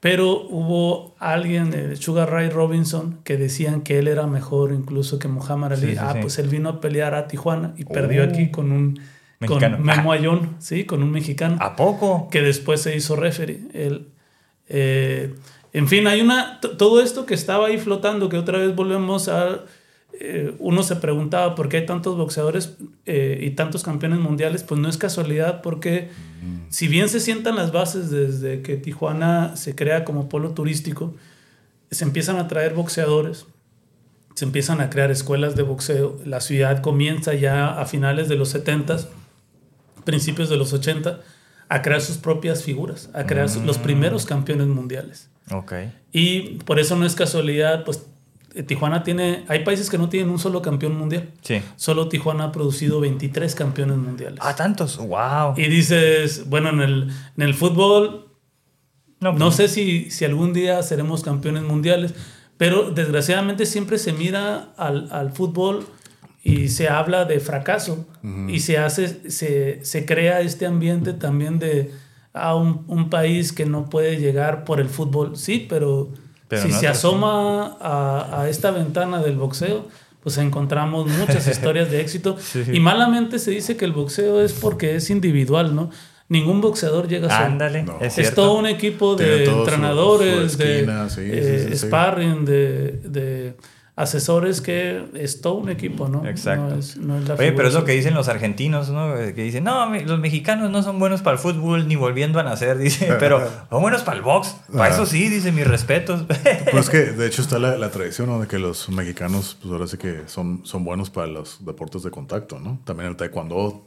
Pero hubo alguien, eh, Sugar Ray Robinson, que decían que él era mejor incluso que Muhammad Ali. Sí, sí, ah, sí. pues él vino a pelear a Tijuana y perdió Oh. aquí con un Mexicano. con Memo Ayón, sí, con un mexicano ¿A poco? que después se hizo referee. Él, eh, en fin, hay una. Todo esto que estaba ahí flotando, que otra vez volvemos a. eh, uno se preguntaba por qué hay tantos boxeadores eh, y tantos campeones mundiales. Pues no es casualidad, porque si bien se sientan las bases desde que Tijuana se crea como polo turístico, se empiezan a traer boxeadores. Se empiezan a crear escuelas de boxeo. La ciudad comienza ya a finales de los 70s principios de los 80 a crear sus propias figuras, a crear los primeros campeones mundiales. Ok. Y por eso no es casualidad, pues Tijuana tiene, hay países que no tienen un solo campeón mundial. Sí. Solo Tijuana ha producido 23 campeones mundiales. Ah, tantos. Wow. Y dices, bueno, en el, en el fútbol No, no pues, sé si, si algún día seremos campeones mundiales, pero desgraciadamente siempre se mira al, al fútbol y se habla de fracaso y se hace, se, se crea este ambiente también de a un, un país que no puede llegar por el fútbol. Sí, pero, Pero si no se asoma a, a esta ventana del boxeo, pues encontramos muchas historias de éxito. Sí. Y malamente se dice que el boxeo es porque es individual, ¿no? Ningún boxeador llega solo. Ándale. No. Es todo un equipo de su- entrenadores, su esquina, de sí, eh, sí, sparring, de, de asesores que es todo un equipo, ¿no? Exacto. No es, no es la Oye, pero es lo que dicen los argentinos, ¿no? Que dicen, no, los mexicanos no son buenos para el fútbol ni volviendo a nacer, dice, pero son buenos para el box. Para Ajá. eso sí, dice, mis respetos. Pues es que de hecho está la, la tradición ¿no? de que los mexicanos, pues ahora sí que son, son buenos para los deportes de contacto, ¿no? También el taekwondo,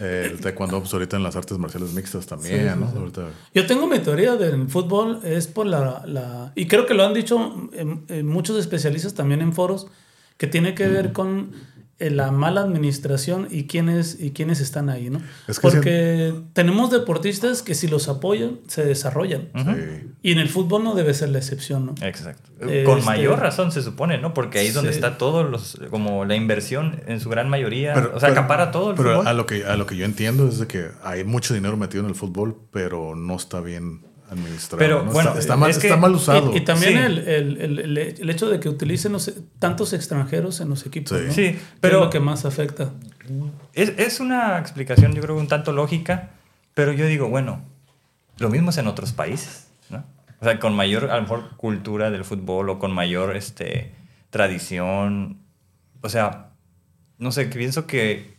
eh, el taekwondo, pues ahorita en las artes marciales mixtas también, Sí, ¿no? sí. Ahorita, Yo tengo mi teoría del fútbol, es por la, la- Y creo que lo han dicho en- en muchos especialistas también en foros, que tiene que ver con la mala administración y quiénes, y quiénes están ahí, ¿no? Es que Porque tenemos deportistas que si los apoyan, se desarrollan. sí. Y en el fútbol no debe ser la excepción, ¿no? Exacto. Este- Con mayor razón se supone, ¿no? Porque ahí es donde Sí. está todo, los, como la inversión en su gran mayoría. Pero- o sea, pero- acapara todo el Pero fútbol. a lo, que, a lo que yo entiendo es de que hay mucho dinero metido en el fútbol, pero no está bien administrado. Pero, ¿no? bueno, está, está mal, es que- está mal usado. Y, y también Sí. el, el- el- el- el hecho de que utilicen los- tantos extranjeros en los equipos. Sí. ¿no? Sí, Que pero- es lo que más afecta. Es, es una explicación, yo creo, un tanto lógica, pero yo digo, bueno, lo mismo es en otros países, ¿no? O sea, con mayor, a lo mejor, cultura del fútbol o con mayor este, tradición. O sea, no sé, pienso que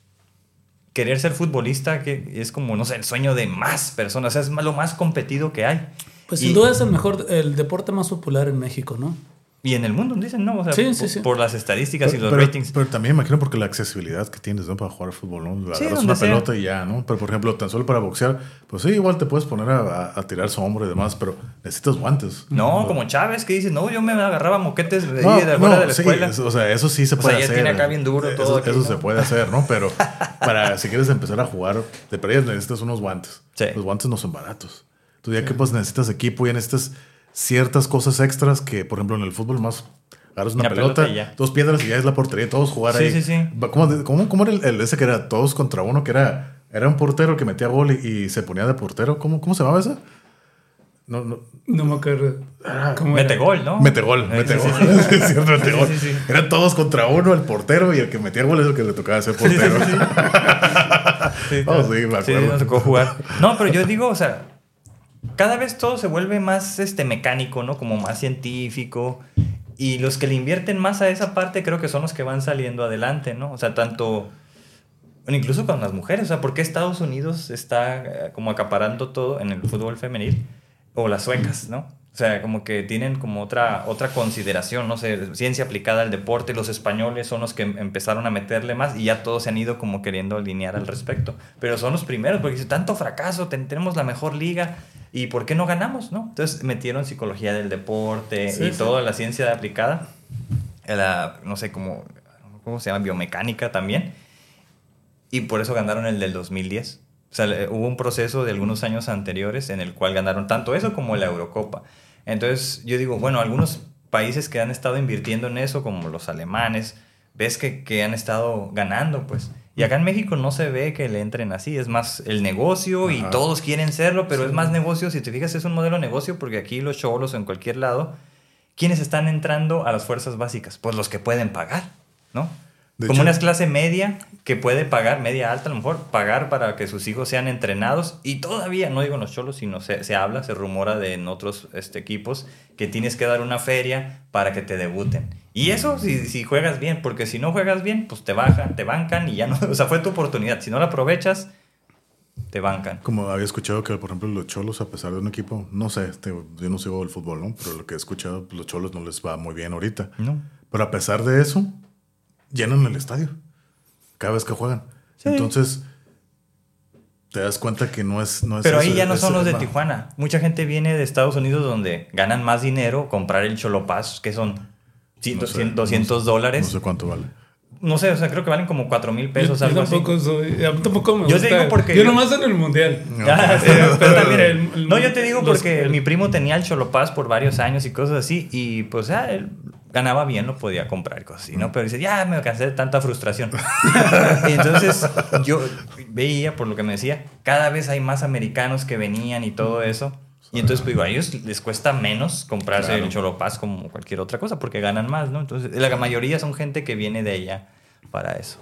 querer ser futbolista que es como, no sé, el sueño de más personas, o sea, es lo más competido que hay. Pues Y- sin duda es el mejor, el deporte más popular en México, ¿no? Y en el mundo, dicen, ¿no? O sea, Sí, sí, por, sí. por las estadísticas y los pero, ratings. pero también me imagino porque la accesibilidad que tienes ¿no? para jugar fútbol, ¿no? Sí, Agarras una sea. pelota y ya, ¿no? Pero por ejemplo, tan solo para boxear, pues sí, igual te puedes poner a, a- a tirar sombra y demás, pero necesitas guantes. No, como Chávez que dice, no, yo me agarraba moquetes de, No, ahí de afuera no, de la escuela. es- o sea, eso sí se O puede sea, ya hacer. tiene acá bien duro Eso- todo aquí, Eso ¿no? se puede hacer, ¿no? Pero para si quieres empezar a jugar de pérdidas necesitas unos guantes. Sí. Los guantes no son baratos. Tú ya que pues necesitas equipo, ya necesitas ciertas cosas extras que, por ejemplo, en el fútbol más agarras una, Una pelota, pelota dos piedras y ya es la portería, todos jugar Sí, ahí. sí, sí. ¿Cómo, cómo, cómo era el, el ese que era todos contra uno que era era un portero que metía gol y, y se ponía de portero? ¿Cómo, cómo se llamaba ese? No, no, No me acuerdo. ¿Cómo Mete era? gol, ¿no? Mete gol, mete sí, gol. sí, sí. Sí, siempre mete Sí, gol. sí, sí. Eran todos contra uno, el portero, y el que metía gol es el que le tocaba ser portero. Sí, Oh, sí, me sí, acuerdo. nos tocó jugar. No, pero yo digo, o sea, cada vez todo se vuelve más este, mecánico, ¿no? Como más científico. Y los que le invierten más a esa parte creo que son los que van saliendo adelante, ¿no? O sea, tanto... Incluso con las mujeres, o sea, ¿por qué Estados Unidos está eh, como acaparando todo en el fútbol femenil? O las suecas, ¿no? O sea, como que tienen como otra, otra consideración, no sé, ciencia aplicada al deporte. Los españoles son los que em, empezaron a meterle más y ya todos se han ido como queriendo alinear al respecto. Pero son los primeros, porque dice, tanto fracaso, tenemos la mejor liga y ¿por qué no ganamos? ¿no? Entonces metieron psicología del deporte y toda la ciencia aplicada, la, no sé cómo, ¿cómo se llama? Biomecánica también. Y por eso ganaron el del 2010. O sea, hubo un proceso de algunos años anteriores en el cual ganaron tanto eso como la Eurocopa. Entonces yo digo, bueno, algunos países que han estado invirtiendo en eso, como los alemanes, ves que, que han estado ganando, pues. Y acá en México no se ve que le entren así, es más el negocio y todos quieren serlo, pero es más negocio, si te fijas es un modelo de negocio porque aquí los cholos en cualquier lado, ¿quiénes están entrando a las fuerzas básicas? Pues los que pueden pagar, ¿no? Como una clase media que puede pagar, media alta a lo mejor, pagar para que sus hijos sean entrenados. Y todavía, no digo en los cholos, sino se, se habla, se rumora de en otros este, equipos que tienes que dar una feria para que te debuten. Y eso si, si juegas bien, porque si no juegas bien, pues te bajan, te bancan y ya no. O sea, fue tu oportunidad. Si no la aprovechas, te bancan. Como había escuchado que, por ejemplo, los cholos, a pesar de un equipo, no sé, este, yo no sigo el fútbol, ¿no? Pero lo que he escuchado, los cholos no les va muy bien ahorita. No. Pero a pesar de eso, llenan el estadio cada vez que juegan. Entonces, te das cuenta que no es... No es Pero ahí ya no son los de Tijuana. Mucha gente viene de Estados Unidos donde ganan más dinero comprar el Cholopaz, que son 200 dólares. No sé cuánto vale. No sé, o sea, creo que valen como 4 mil pesos, yo, algo tampoco así. Soy, tampoco me yo te digo porque. Yo, nomás en el mundial. No, pero también el, no yo te digo porque mi primo tenía el Cholopaz por varios años y cosas así. Y pues, ya, él ganaba bien, no podía comprar cosas así, ¿no? Pero dice, ya me cansé de tanta frustración. y entonces yo veía, por lo que me decía, cada vez hay más americanos que venían y todo eso. Y entonces, pues digo, a ellos les cuesta menos comprarse el Cholopaz como cualquier otra cosa porque ganan más, ¿no? Entonces, la mayoría son gente que viene de ella para eso.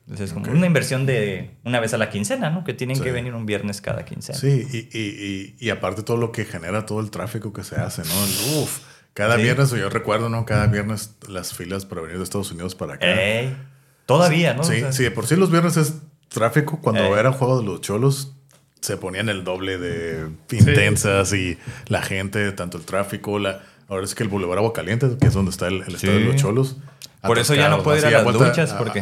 Entonces, es como una inversión de una vez a la quincena, ¿no? Que tienen que venir un viernes cada quincena. Sí, y, y, y, aparte todo lo que genera todo el tráfico que se hace, ¿no? Uf cada viernes, yo recuerdo, ¿no? Cada viernes las filas para venir de Estados Unidos para acá. todavía, ¿no? Sí, sí, por sí los viernes es tráfico. Cuando era juego de los cholos, se ponían el doble de intensas y la gente, tanto el tráfico, la... Ahora es que el Boulevard Agua Caliente, que es donde está el, estadio de los cholos. Por eso ya no puede ir a las duchas, porque...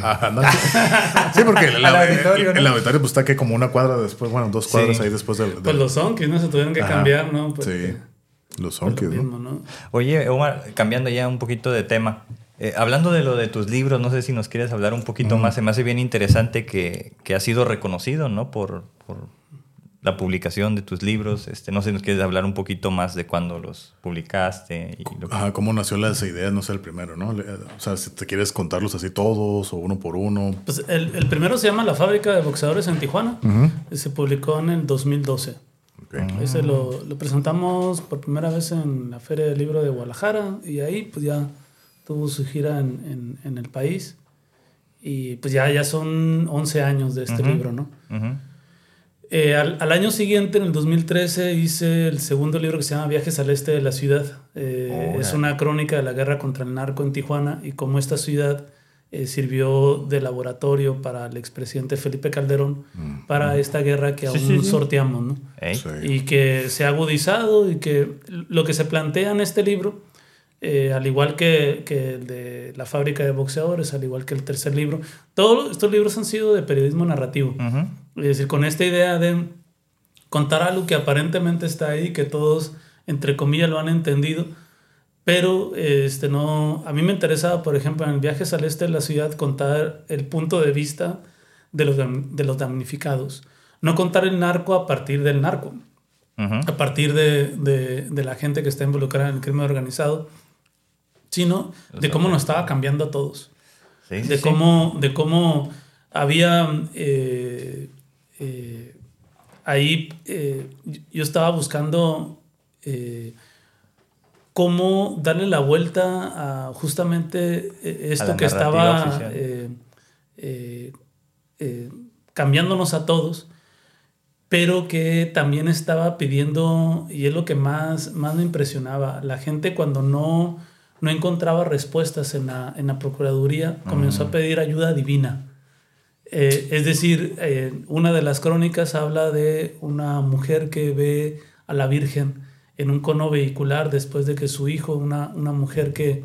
sí, porque el, auditorio, pues, está que como una cuadra después, bueno, dos cuadras ahí después del... Pues los son, que no se tuvieron que cambiar, ¿no? sí. Los Sonkis, ¿no? Oye, Omar, cambiando ya un poquito de tema. Eh, hablando de lo de tus libros, no sé si nos quieres hablar un poquito más. Se me hace bien interesante que, que has sido reconocido, ¿no? Por, por, la publicación de tus libros. Este, no sé si nos quieres hablar un poquito más de cuándo los publicaste. Y Ajá, cómo nació la esa idea, no sé, el primero, ¿no? O sea, si te quieres contarlos así todos o uno por uno. Pues el, el primero se llama La Fábrica de Boxeadores en Tijuana. Se publicó en el 2012. Ese lo, lo, presentamos por primera vez en la Feria del Libro de Guadalajara y ahí pues ya tuvo su gira en, en, el país. Y pues ya, ya son 11 años de este libro, ¿no? Eh, al, al, año siguiente, en el 2013, hice el segundo libro que se llama Viajes al Este de la Ciudad. Eh, es una crónica de la guerra contra el narco en Tijuana y cómo esta ciudad eh, sirvió de laboratorio para el expresidente Felipe Calderón mm. para esta guerra que aún sorteamos, ¿no? Y que se ha agudizado y que lo que se plantea en este libro, eh, al igual que, que, el de La fábrica de boxeadores, al igual que el tercer libro, todos estos libros han sido de periodismo narrativo. Es decir, con esta idea de contar algo que aparentemente está ahí, que todos, entre comillas, lo han entendido, pero este, no, a mí me interesaba, por ejemplo, en el viaje al este de la ciudad, contar el punto de vista de los, de los damnificados. No contar el narco a partir del narco, a partir de, de, de, la gente que está involucrada en el crimen organizado, sino de cómo nos estaba cambiando a todos. de, Cómo, de cómo había... Eh, eh, ahí eh, yo estaba buscando cómo darle la vuelta a justamente eh, esto que estaba eh, eh, cambiándonos a todos, pero que también estaba pidiendo, y es lo que más, más me impresionaba, la gente cuando no, no encontraba respuestas en la, en la Procuraduría, comenzó a pedir ayuda divina. es decir, una de las crónicas habla de una mujer que ve a la Virgen en un cono vehicular después de que su hijo, una, una mujer que,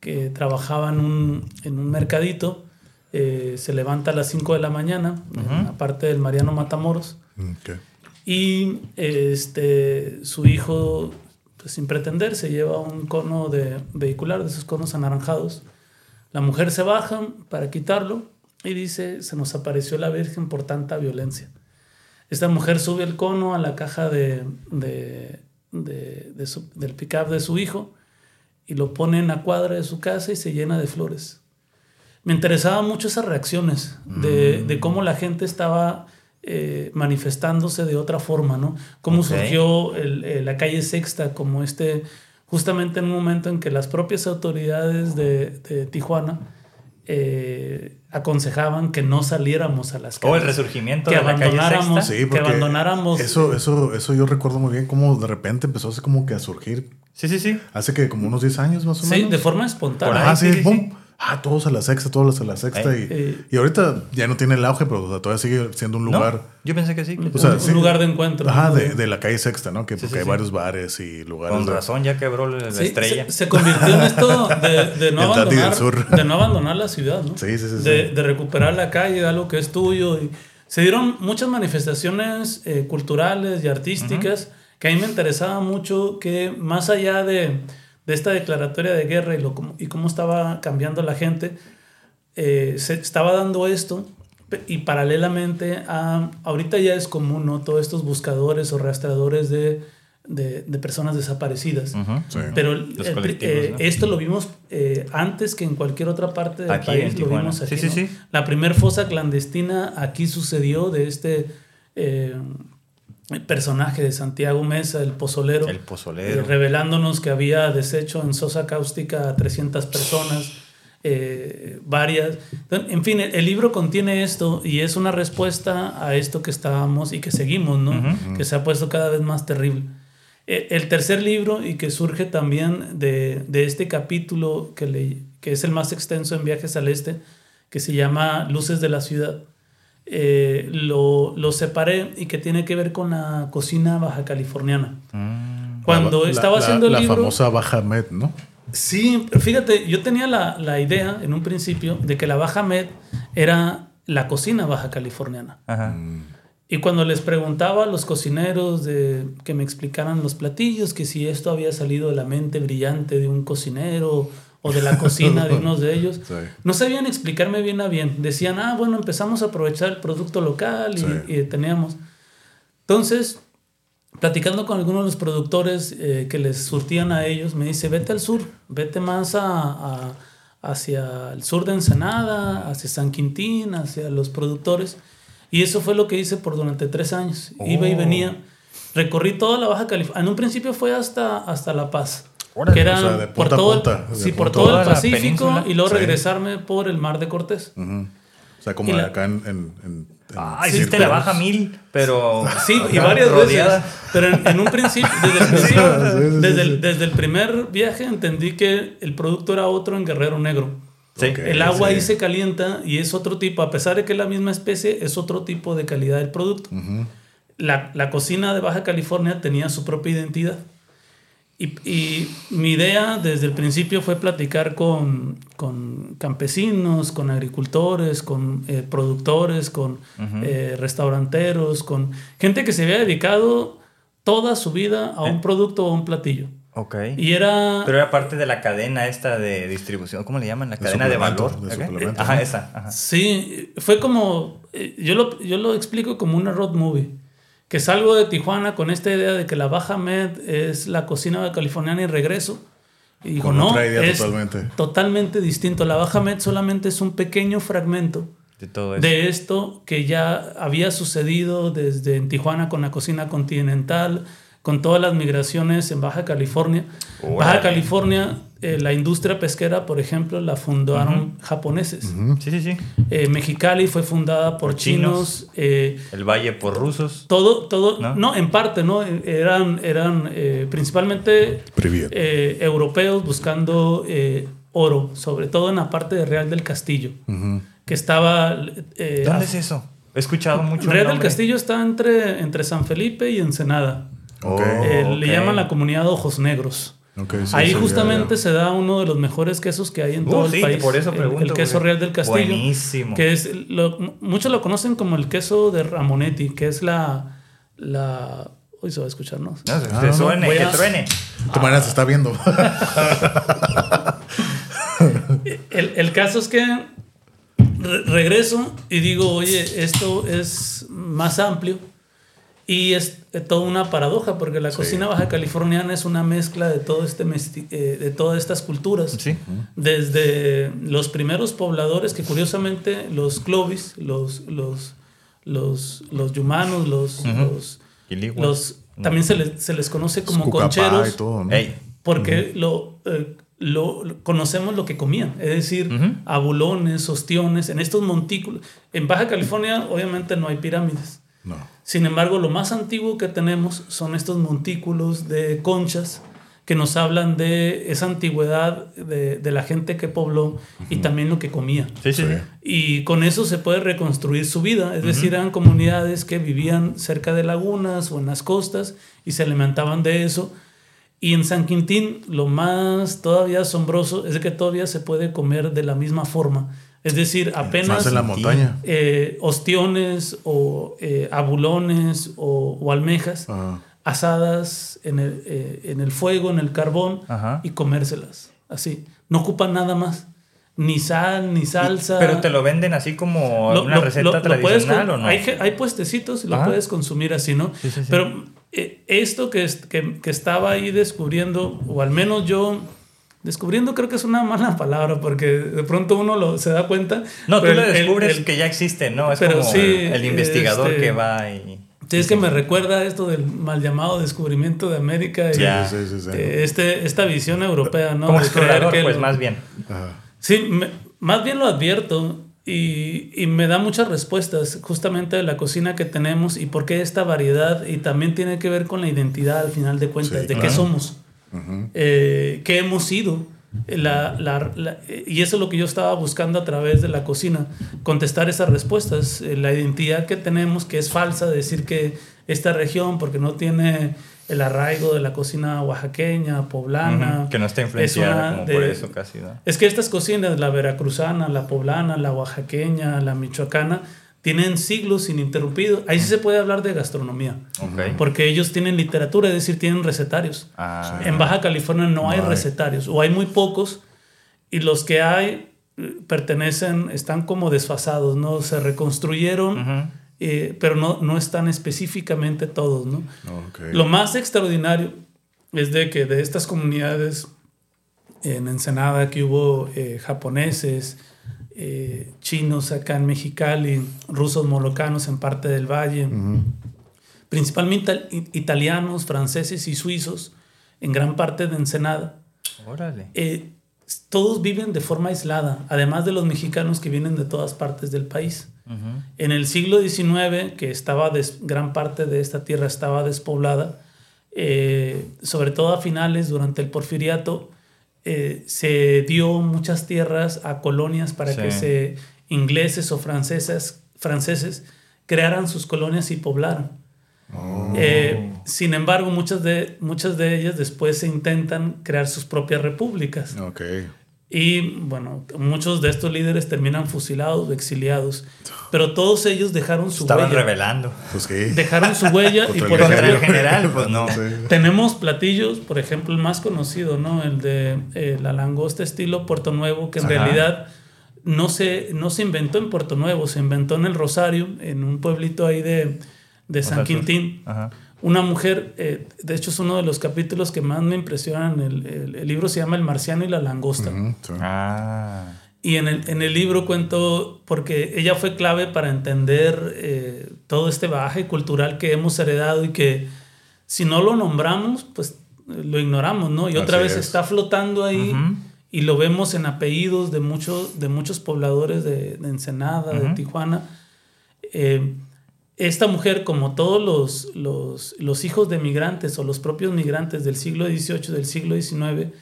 que trabajaba en un, en un mercadito, eh, se levanta a las 5 de la mañana, aparte del Mariano Matamoros, y este, su hijo, pues, sin pretender, se lleva un cono de vehicular, de esos conos anaranjados. La mujer se baja para quitarlo y dice, se nos apareció la Virgen por tanta violencia. Esta mujer sube el cono a la caja de, de- de- de su- del pickup de su hijo y lo pone en la cuadra de su casa y se llena de flores. Me interesaban mucho esas reacciones de, de cómo la gente estaba eh, manifestándose de otra forma, ¿no? Cómo surgió el- eh, la calle Sexta como este, justamente en un momento en que las propias autoridades de, de Tijuana eh, aconsejaban que no saliéramos a las O Oh, el calles. resurgimiento que de la calle abandonáramos, Sexta. Sí, que abandonáramos. Eso, eso, eso yo recuerdo muy bien cómo de repente empezó así como que a surgir. Sí, sí, sí. Hace que como unos 10 años más o Sí, menos. de forma espontánea. Ahí, sí, sí, sí, pum. Ah, todos a la sexta, todos a la sexta. y, Eh. y ahorita ya no tiene el auge, pero o sea, todavía sigue siendo un ¿No? lugar. Yo pensé que sí. que- O sea, un, sí. lugar de encuentro. Ajá, ¿no? de, de la calle sexta, ¿no? Que Sí, porque sí, hay sí. varios bares y lugares. Con de- razón ya quebró la estrella. Se, se convirtió en esto de, de no abandonar, Sur. de no abandonar la ciudad, ¿no? Sí, sí, sí, De, de recuperar la calle, de algo que es tuyo. Y se dieron muchas manifestaciones eh, culturales y artísticas que a mí me interesaba mucho que más allá de, de esta declaratoria de guerra y, lo, cómo- y cómo estaba cambiando la gente, eh, se estaba dando esto y paralelamente a, ahorita ya es común, ¿no? Todos estos buscadores o rastreadores de, de, de personas desaparecidas. Sí. Pero el- eh, ¿no? esto lo vimos eh, antes que en cualquier otra parte del Aquí, país. Lo vimos aquí. Sí, sí, ¿no? sí. La primer fosa clandestina aquí sucedió de este eh, personaje de Santiago Mesa, el pozolero. El pozolero. eh, revelándonos que había desecho en sosa cáustica a 300 personas, eh, varias. En fin, el, el libro contiene esto y es una respuesta a esto que estábamos y que seguimos, ¿no? Que se ha puesto cada vez más terrible. Eh, El tercer libro y que surge también de, de este capítulo que, le, que es el más extenso en Viajes al Este, que se llama Luces de la Ciudad, eh, lo, lo separé y que tiene que ver con la cocina baja californiana. Mm. Cuando La- estaba la- haciendo el la libro... famosa Baja Med, ¿no? Sí, fíjate, yo tenía la, la idea en un principio de que la Baja Med era la cocina baja californiana. Ajá. Y cuando les preguntaba a los cocineros de que me explicaran los platillos, que si esto había salido de la mente brillante de un cocinero o de la cocina de unos de ellos, Sí. no sabían explicarme bien a bien. Decían, ah, bueno, empezamos a aprovechar el producto local y, Sí. y teníamos. Entonces, platicando con algunos de los productores eh, que les surtían a ellos, me dice, vete al sur, vete más a, a- hacia el sur de Ensenada, hacia San Quintín, hacia los productores. Y eso fue lo que hice por durante tres años. Iba y Oh. venía. Recorrí toda la Baja California. En un principio fue hasta, hasta La Paz. Órale, que era o sea, de por punta a todo, el- punta, sí, por a todo el Pacífico península. y luego Sí. regresarme por el Mar de Cortés. Ujú. O sea, como la- acá en. en, en- en Ah, hiciste la baja mil, pero. Sí, y varias rodeada. veces. Pero en, en un principio, desde el, principio- sí, sí, desde, sí. el, desde el primer viaje entendí que el producto era otro en Guerrero Negro. Sí. Ok. El agua sí. ahí se calienta y es otro tipo, a pesar de que es la misma especie, es otro tipo de calidad del producto. Ujú. La, la cocina de Baja California tenía su propia identidad. Y, y mi idea desde el principio fue platicar con, con campesinos, con agricultores, con eh, productores, con eh, restauranteros, con gente que se había dedicado toda su vida a un producto o a un platillo. Ok. Y era... Pero era parte de la cadena esta de distribución. ¿Cómo le llaman? La De cadena de valor. de ¿ok? suplemento, Ajá, esa. Ajá. Sí, fue como, eh, yo lo, yo lo explico como una road movie, que salgo de Tijuana con esta idea de que la Baja Med es la cocina californiana y regreso. Y digo, Con no, otra idea es totalmente. totalmente distinto. La Baja Med solamente es un pequeño fragmento De todo de esto que ya había sucedido desde en Tijuana con la cocina continental, con todas las migraciones en Baja California. Órale. Baja California, eh, la industria pesquera, por ejemplo, la fundaron japoneses. Sí, sí, sí. Eh, Mexicali fue fundada por, Por chinos. chinos. eh, El valle por rusos. todo, todo, ¿No? ¿No? en parte, ¿no? Eran, eran eh, principalmente eh, europeos buscando eh, oro, sobre todo en la parte de Real del Castillo, que estaba... eh, ¿Dónde es eso? He escuchado mucho. el Real del. Castillo está entre, entre San Felipe y Ensenada. Le llaman la comunidad de ojos negros. Sí, Ahí justamente se da uno de los mejores quesos que hay en Uh, todo el país. por eso el- pregunto. El, queso real del Castillo. Buenísimo. Que es lo- muchos lo conocen como el queso de Ramonetti, que es la. la hoy se va a escuchar, ¿no? No, se- Ah, se suene, que a- truene. De tu manera se está viendo. El, el caso es que re- regreso y digo, oye, esto es más amplio y es eh, toda una paradoja porque la cocina baja californiana es una mezcla de todo este mesti- eh, de todas estas culturas. Sí. Desde los primeros pobladores que curiosamente los Clovis, los los los los yumanos, los Quiligua. los- también se les, se les conoce como Cucapá concheros y todo, ¿no? Ey, porque lo, eh, lo, conocemos lo que comían, es decir, abulones, ostiones, en estos montículos. En Baja California obviamente no hay pirámides. No. Sin embargo, lo más antiguo que tenemos son estos montículos de conchas que nos hablan de esa antigüedad de, de la gente que pobló y también lo que comía. Sí, sí. Y con eso se puede reconstruir su vida. Es decir, eran comunidades que vivían cerca de lagunas o en las costas y se alimentaban de eso. Y en San Quintín lo más todavía asombroso es que todavía se puede comer de la misma forma. Es decir, apenas Más en la montaña. eh, ostiones o eh, abulones o, o almejas Ajá. asadas en el, eh, en el fuego, en el carbón Ajá. y comérselas. Así. No ocupan nada más. Ni sal, ni salsa. Pero te lo venden así como Lo- una lo- receta lo- tradicional o no? Hay, hay puestecitos y lo puedes consumir así, ¿no? Sí, sí, sí. Pero esto que, que, que estaba ahí descubriendo, o al menos yo descubriendo creo que es una mala palabra porque de pronto uno lo, se da cuenta. No, tú el- el- descubres el- que ya existe, ¿no? Es pero como sí, el investigador este- que va y... Sí, es que me recuerda esto del mal llamado descubrimiento de América y Sí, sí, sí, sí. este, esta visión europea, ¿no? como De explorador, que pues lo- más bien. Ajá. Sí, me- más bien lo advierto y, y me da muchas respuestas justamente de la cocina que tenemos y por qué esta variedad y también tiene que ver con la identidad al final de cuentas, Sí, de qué claro. Ujú. eh, qué hemos sido. La- la- la- y eso es lo que yo estaba buscando a través de la cocina, contestar esas respuestas, eh, la identidad que tenemos que es falsa, decir que esta región, porque no tiene el arraigo de la cocina oaxaqueña, poblana, Ujú, Que no está es influenciada una como de- por eso casi, ¿no? es que estas cocinas, la veracruzana, la poblana, la oaxaqueña, la michoacana, tienen siglos ininterrumpidos. Ahí sí se puede hablar de gastronomía, Ok. porque ellos tienen literatura, es decir, tienen recetarios. Ah, En Baja California no, No hay hay. recetarios, o hay muy pocos, y los que hay eh, pertenecen, están como desfasados, ¿no? Se reconstruyeron, ujú. eh, pero no, no están específicamente todos, ¿no? Ok. Lo más extraordinario es de que de estas comunidades en Ensenada que hubo eh, japoneses, eh, chinos acá en Mexicali, rusos molocanos en parte del valle, principalmente italianos, franceses y suizos en gran parte de Ensenada. Órale. Eh, todos viven de forma aislada, además de los mexicanos que vienen de todas partes del país. En el siglo XIX, que estaba gran parte de esta tierra estaba despoblada, eh, sobre todo a finales, durante el porfiriato, eh, se dio muchas tierras a colonias para Sí. que se ingleses o francesas, franceses crearan sus colonias y poblaran. Oh. Eh, sin embargo, muchas de, muchas de ellas después se intentan crear sus propias repúblicas. Ok. Y bueno, muchos de estos líderes terminan fusilados o exiliados, pero todos ellos dejaron su Estaban huella. revelando. Pues. Dejaron su huella y por el ejemplo, general, pues no. Sí. tenemos platillos, por ejemplo, el más conocido, ¿no? El de eh, la langosta estilo Puerto Nuevo, que en Ajá. realidad no se, no se inventó en Puerto Nuevo, se inventó en el Rosario, en un pueblito ahí de, de O San Quintín. Ajá. Una mujer, eh, de hecho es uno de los capítulos que más me impresionan, el, el- el libro se llama El marciano y la langosta. Sí. Ah. Y en el, en el libro cuento, porque ella fue clave para entender eh, todo este bagaje cultural que hemos heredado y que si no lo nombramos, pues lo ignoramos, ¿no? Y otra Así vez es. está flotando ahí y lo vemos en apellidos de muchos, de muchos pobladores de, de Ensenada, de. Tijuana. Eh, esta mujer, como todos los, los, los hijos de migrantes o los propios migrantes del siglo XVIII, del siglo XIX,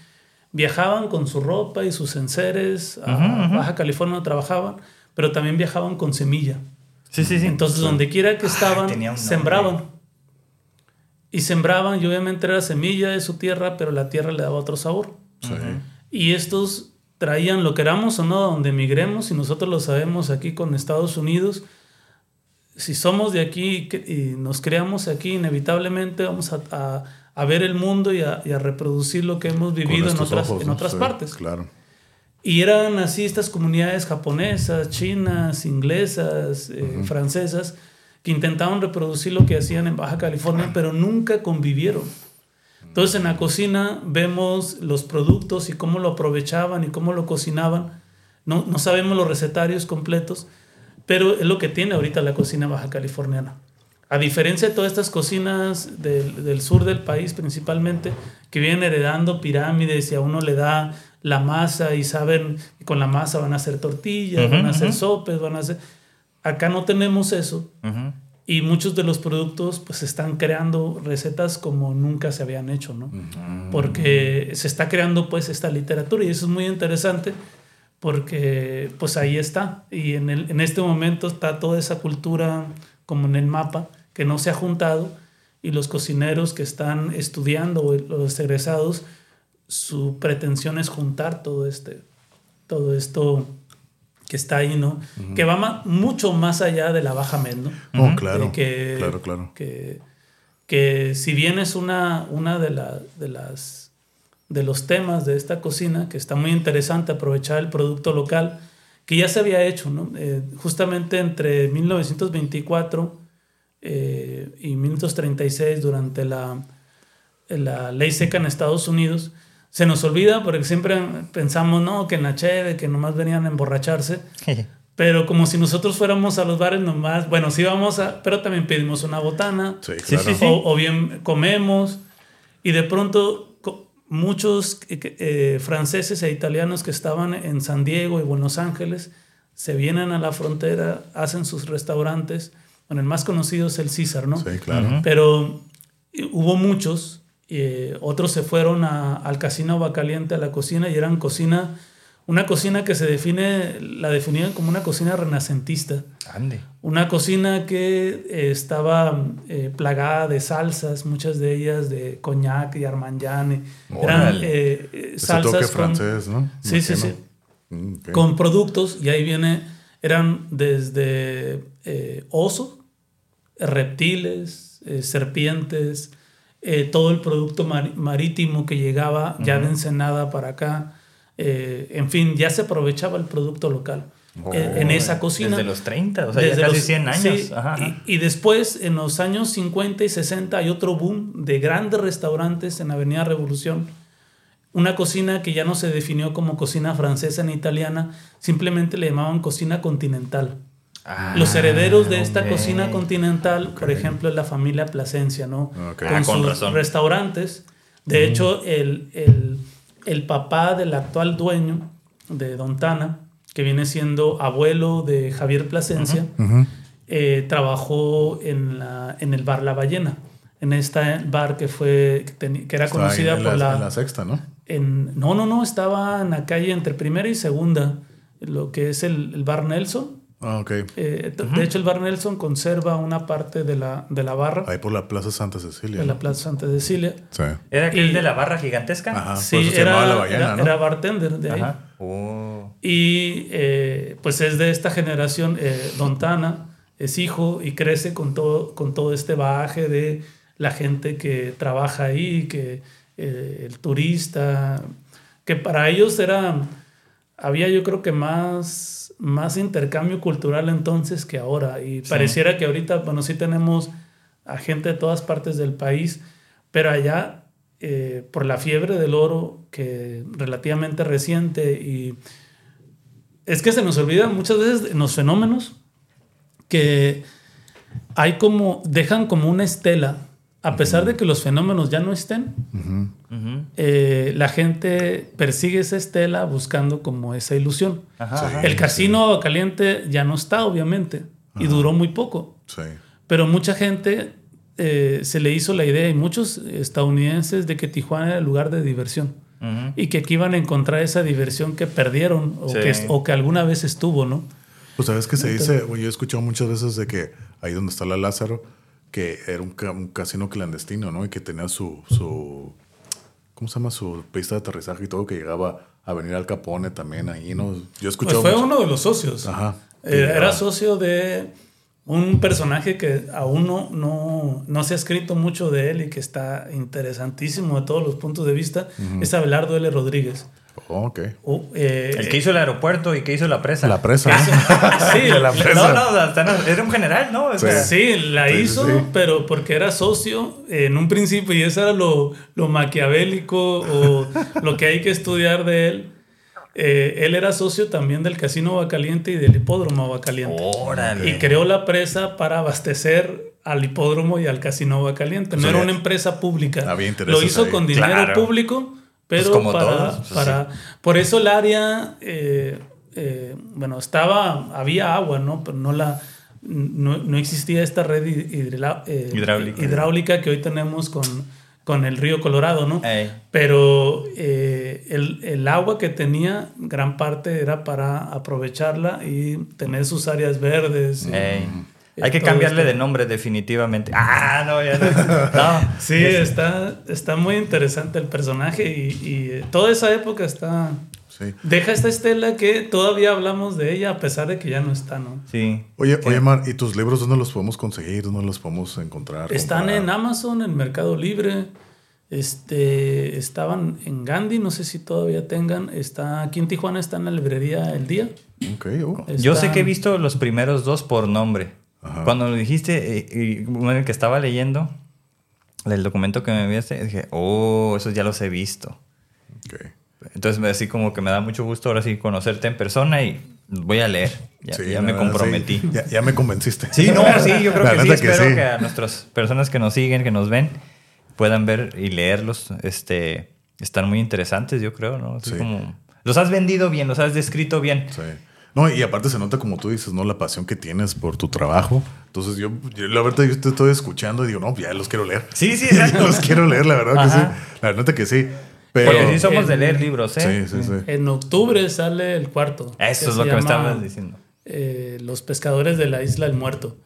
viajaban con su ropa y sus enseres a. Baja California, trabajaban, pero también viajaban con semilla. Sí, sí, sí. Entonces, donde quiera que estaban, un nombre. sembraban. y sembraban y obviamente era semilla de su tierra, pero la tierra le daba otro sabor. Sí. Y estos traían, lo queramos o no, donde emigremos, y nosotros lo sabemos aquí con Estados Unidos, si somos de aquí y nos creamos aquí, inevitablemente vamos a, a, a ver el mundo y a, y a, reproducir lo que hemos vivido en otras, ojos, en otras sí, partes. Claro. Y eran así estas comunidades japonesas, chinas, inglesas, eh, uh -huh. francesas, que intentaban reproducir lo que hacían en Baja California, pero nunca convivieron. Entonces en la cocina vemos los productos y cómo lo aprovechaban y cómo lo cocinaban. No, no sabemos los recetarios completos, pero es lo que tiene ahorita la cocina baja californiana. A diferencia de todas estas cocinas del, del, sur del país principalmente, que vienen heredando pirámides y a uno le da la masa y saben que con la masa van a hacer tortillas, uh -huh, van a hacer uh -huh. sopes, van a hacer... Acá no tenemos eso. Uh -huh. Y muchos de los productos pues están creando recetas como nunca se habían hecho, ¿no? Porque se está creando pues esta literatura y eso es muy interesante porque pues ahí está. Y en, el, en este momento está toda esa cultura como en el mapa que no se ha juntado y los cocineros que están estudiando o los egresados, su pretensión es juntar todo, este, todo esto que está ahí, ¿no? Uh -huh. Que va mucho más allá de la baja med, ¿no? Oh, claro, que, claro, claro. Que, que si bien es una, una de, la, de las de los temas de esta cocina, que está muy interesante aprovechar el producto local, que ya se había hecho, ¿no? Eh, justamente entre 1924 eh, y 1936, durante la, la ley seca en Estados Unidos, se nos olvida porque siempre pensamos, no, que en la cheve, que nomás venían a emborracharse. pero como si nosotros fuéramos a los bares nomás, bueno, sí vamos a, pero también pedimos una botana. Sí, claro. o, o, bien comemos. Y de pronto muchos eh, franceses e italianos que estaban en San Diego y Buenos Ángeles se vienen a la frontera, hacen sus restaurantes. Bueno, el más conocido es el César, ¿no? Sí, claro. Pero hubo muchos, eh, otros se fueron a, al casino Aguacaliente, a la cocina, y eran cocina, una cocina que se define, la definían como una cocina renacentista. Ande. Una cocina que eh, estaba eh, plagada de salsas, muchas de ellas de coñac y armagnan. Eran eh, salsas toque con, francés, ¿no? Sí, sí, sí. Okay. Con productos, y ahí viene, eran desde oso, reptiles, serpientes, todo el producto mar marítimo que llegaba uh -huh. ya de Ensenada para acá. En fin, ya se aprovechaba el producto local. Oh, en esa cocina. Desde los 30, o sea, desde ya casi los, 100 años. Sí, ajá, ajá. Y, y, después, en los años 50 y 60, hay otro boom de grandes restaurantes en Avenida Revolución. Una cocina que ya no se definió como cocina francesa ni italiana, simplemente le llamaban cocina continental. Ah, los herederos de esta okay. cocina continental, okay. por ejemplo, es la familia Plasencia, ¿no? Okay. Con, ah, con sus razón. restaurantes. De mm. hecho, el, el, el papá del actual dueño de Don Tana, que viene siendo abuelo de Javier Plasencia, uh -huh. eh, trabajó en, la, en el bar La Ballena, en este bar que fue que, que era conocida en por la, la, en la sexta, ¿no? En, no, no, no, estaba en la calle entre primera y segunda, lo que es el, el bar Nelson. Ah, ok. Eh, uh -huh. De hecho, el bar Nelson conserva una parte de la, de la barra. Ahí por la Plaza Santa Cecilia. En ¿no? la Plaza Santa Cecilia. Sí. ¿Era aquel y, de la barra gigantesca? Ajá, sí, era, la ballena, era, ¿no? era, bartender de ahí. Ajá. Oh. Y eh, pues es de esta generación, eh, Don Tana es hijo y crece con todo, con todo este bagaje de la gente que trabaja ahí, que eh, el turista, que para ellos era, había yo creo que más, más intercambio cultural entonces que ahora. Y sí. pareciera que ahorita, bueno, sí tenemos a gente de todas partes del país, pero allá eh, por la fiebre del oro, que relativamente reciente, y es que se nos olvida muchas veces en los fenómenos que hay como, dejan como una estela, a pesar de que los fenómenos ya no estén, uh -huh. Uh -huh. Eh, la gente persigue esa estela buscando como esa ilusión. Ajá, El casino caliente ya no está, obviamente, ajá. y duró muy poco. Sí. Pero mucha gente eh, se le hizo la idea, y muchos estadounidenses, de que Tijuana era el lugar de diversión. Uh -huh. Y que aquí iban a encontrar esa diversión que perdieron o, sí. que, o que alguna vez estuvo, ¿no? Pues sabes que se dice, yo he escuchado muchas veces de que ahí donde está la Lázaro, que era un, ca- un casino clandestino, ¿no? Y que tenía su, su, ¿cómo se llama? Su pista de aterrizaje y todo, que llegaba a venir al Capone también ahí, ¿no? Yo he Pues fue mucho- uno de los socios. Ajá. Eh, era socio de un personaje que aún no, no, no se ha escrito mucho de él y que está interesantísimo de todos los puntos de vista. Es Abelardo L. Rodríguez. Oh, ok. Uh, eh, El que hizo el aeropuerto y que hizo la presa. La presa. sí, De la le- presa. No, no, no, era un general, ¿no? O sea, Sí, la Sí, sí, hizo, sí. pero porque era socio en un principio y eso era lo, lo maquiavélico o lo que hay que estudiar de él. Eh, él era socio también del Casino Bacaliente y del Hipódromo Bacaliente. Órale. Y creó la presa para abastecer al hipódromo y al casino Bacaliente. No O sea, era una empresa pública. Lo hizo ahí. con dinero Claro. público, pero Pues como para, todos, pues para por eso el área, eh, eh, bueno, estaba, había agua, ¿no? Pero no la, no, no existía esta red hidrila- eh, Hidráulica. hidráulica que hoy tenemos con, con el río Colorado, ¿no? Ey. Pero eh, el, el agua que tenía, gran parte era para aprovecharla y tener sus áreas verdes. Ey. y Hay que cambiarle esto. de nombre definitivamente. Ah, no, ya no. No. Sí, está, está muy interesante el personaje y, y, eh, toda esa época está... Sí. Deja esta estela que todavía hablamos de ella a pesar de que ya no está, ¿no? Sí. Oye, oye, Mar, ¿y tus libros dónde los podemos conseguir? ¿Dónde los podemos encontrar? Están comprar? en Amazon, en Mercado Libre. Este, estaban en Gandhi, no sé si todavía tengan. Está aquí en Tijuana, está en la librería El Día. Ok, oh. Yo sé que he visto los primeros dos por nombre. Ajá. Cuando lo dijiste, eh, y bueno, el que estaba leyendo, el documento que me enviaste, dije, oh, esos ya los he visto. ok. Entonces, así como que me da mucho gusto ahora sí conocerte en persona y voy a leer. Ya, Sí, ya la me verdad, comprometí. sí. Ya, ya me convenciste. Sí, no, sí, yo creo La que sí. Espero sí. que a nuestras personas que nos siguen, que nos ven, puedan ver y leerlos. Este, están muy interesantes, yo creo, ¿no? Así Sí. como, los has vendido bien, los has descrito bien. Sí. No, y aparte se nota, como tú dices, ¿no? La pasión que tienes por tu trabajo. Entonces yo, yo, la verdad, yo te estoy escuchando y digo, no, ya los quiero leer. Sí, sí, Ya exacto. los quiero leer, la verdad que sí. La neta que sí. Pero, Porque sí somos de leer libros, ¿eh? Sí, sí, sí. En octubre sale el cuarto. Eso es lo que me estabas diciendo. eh, Los pescadores de la isla del muerto.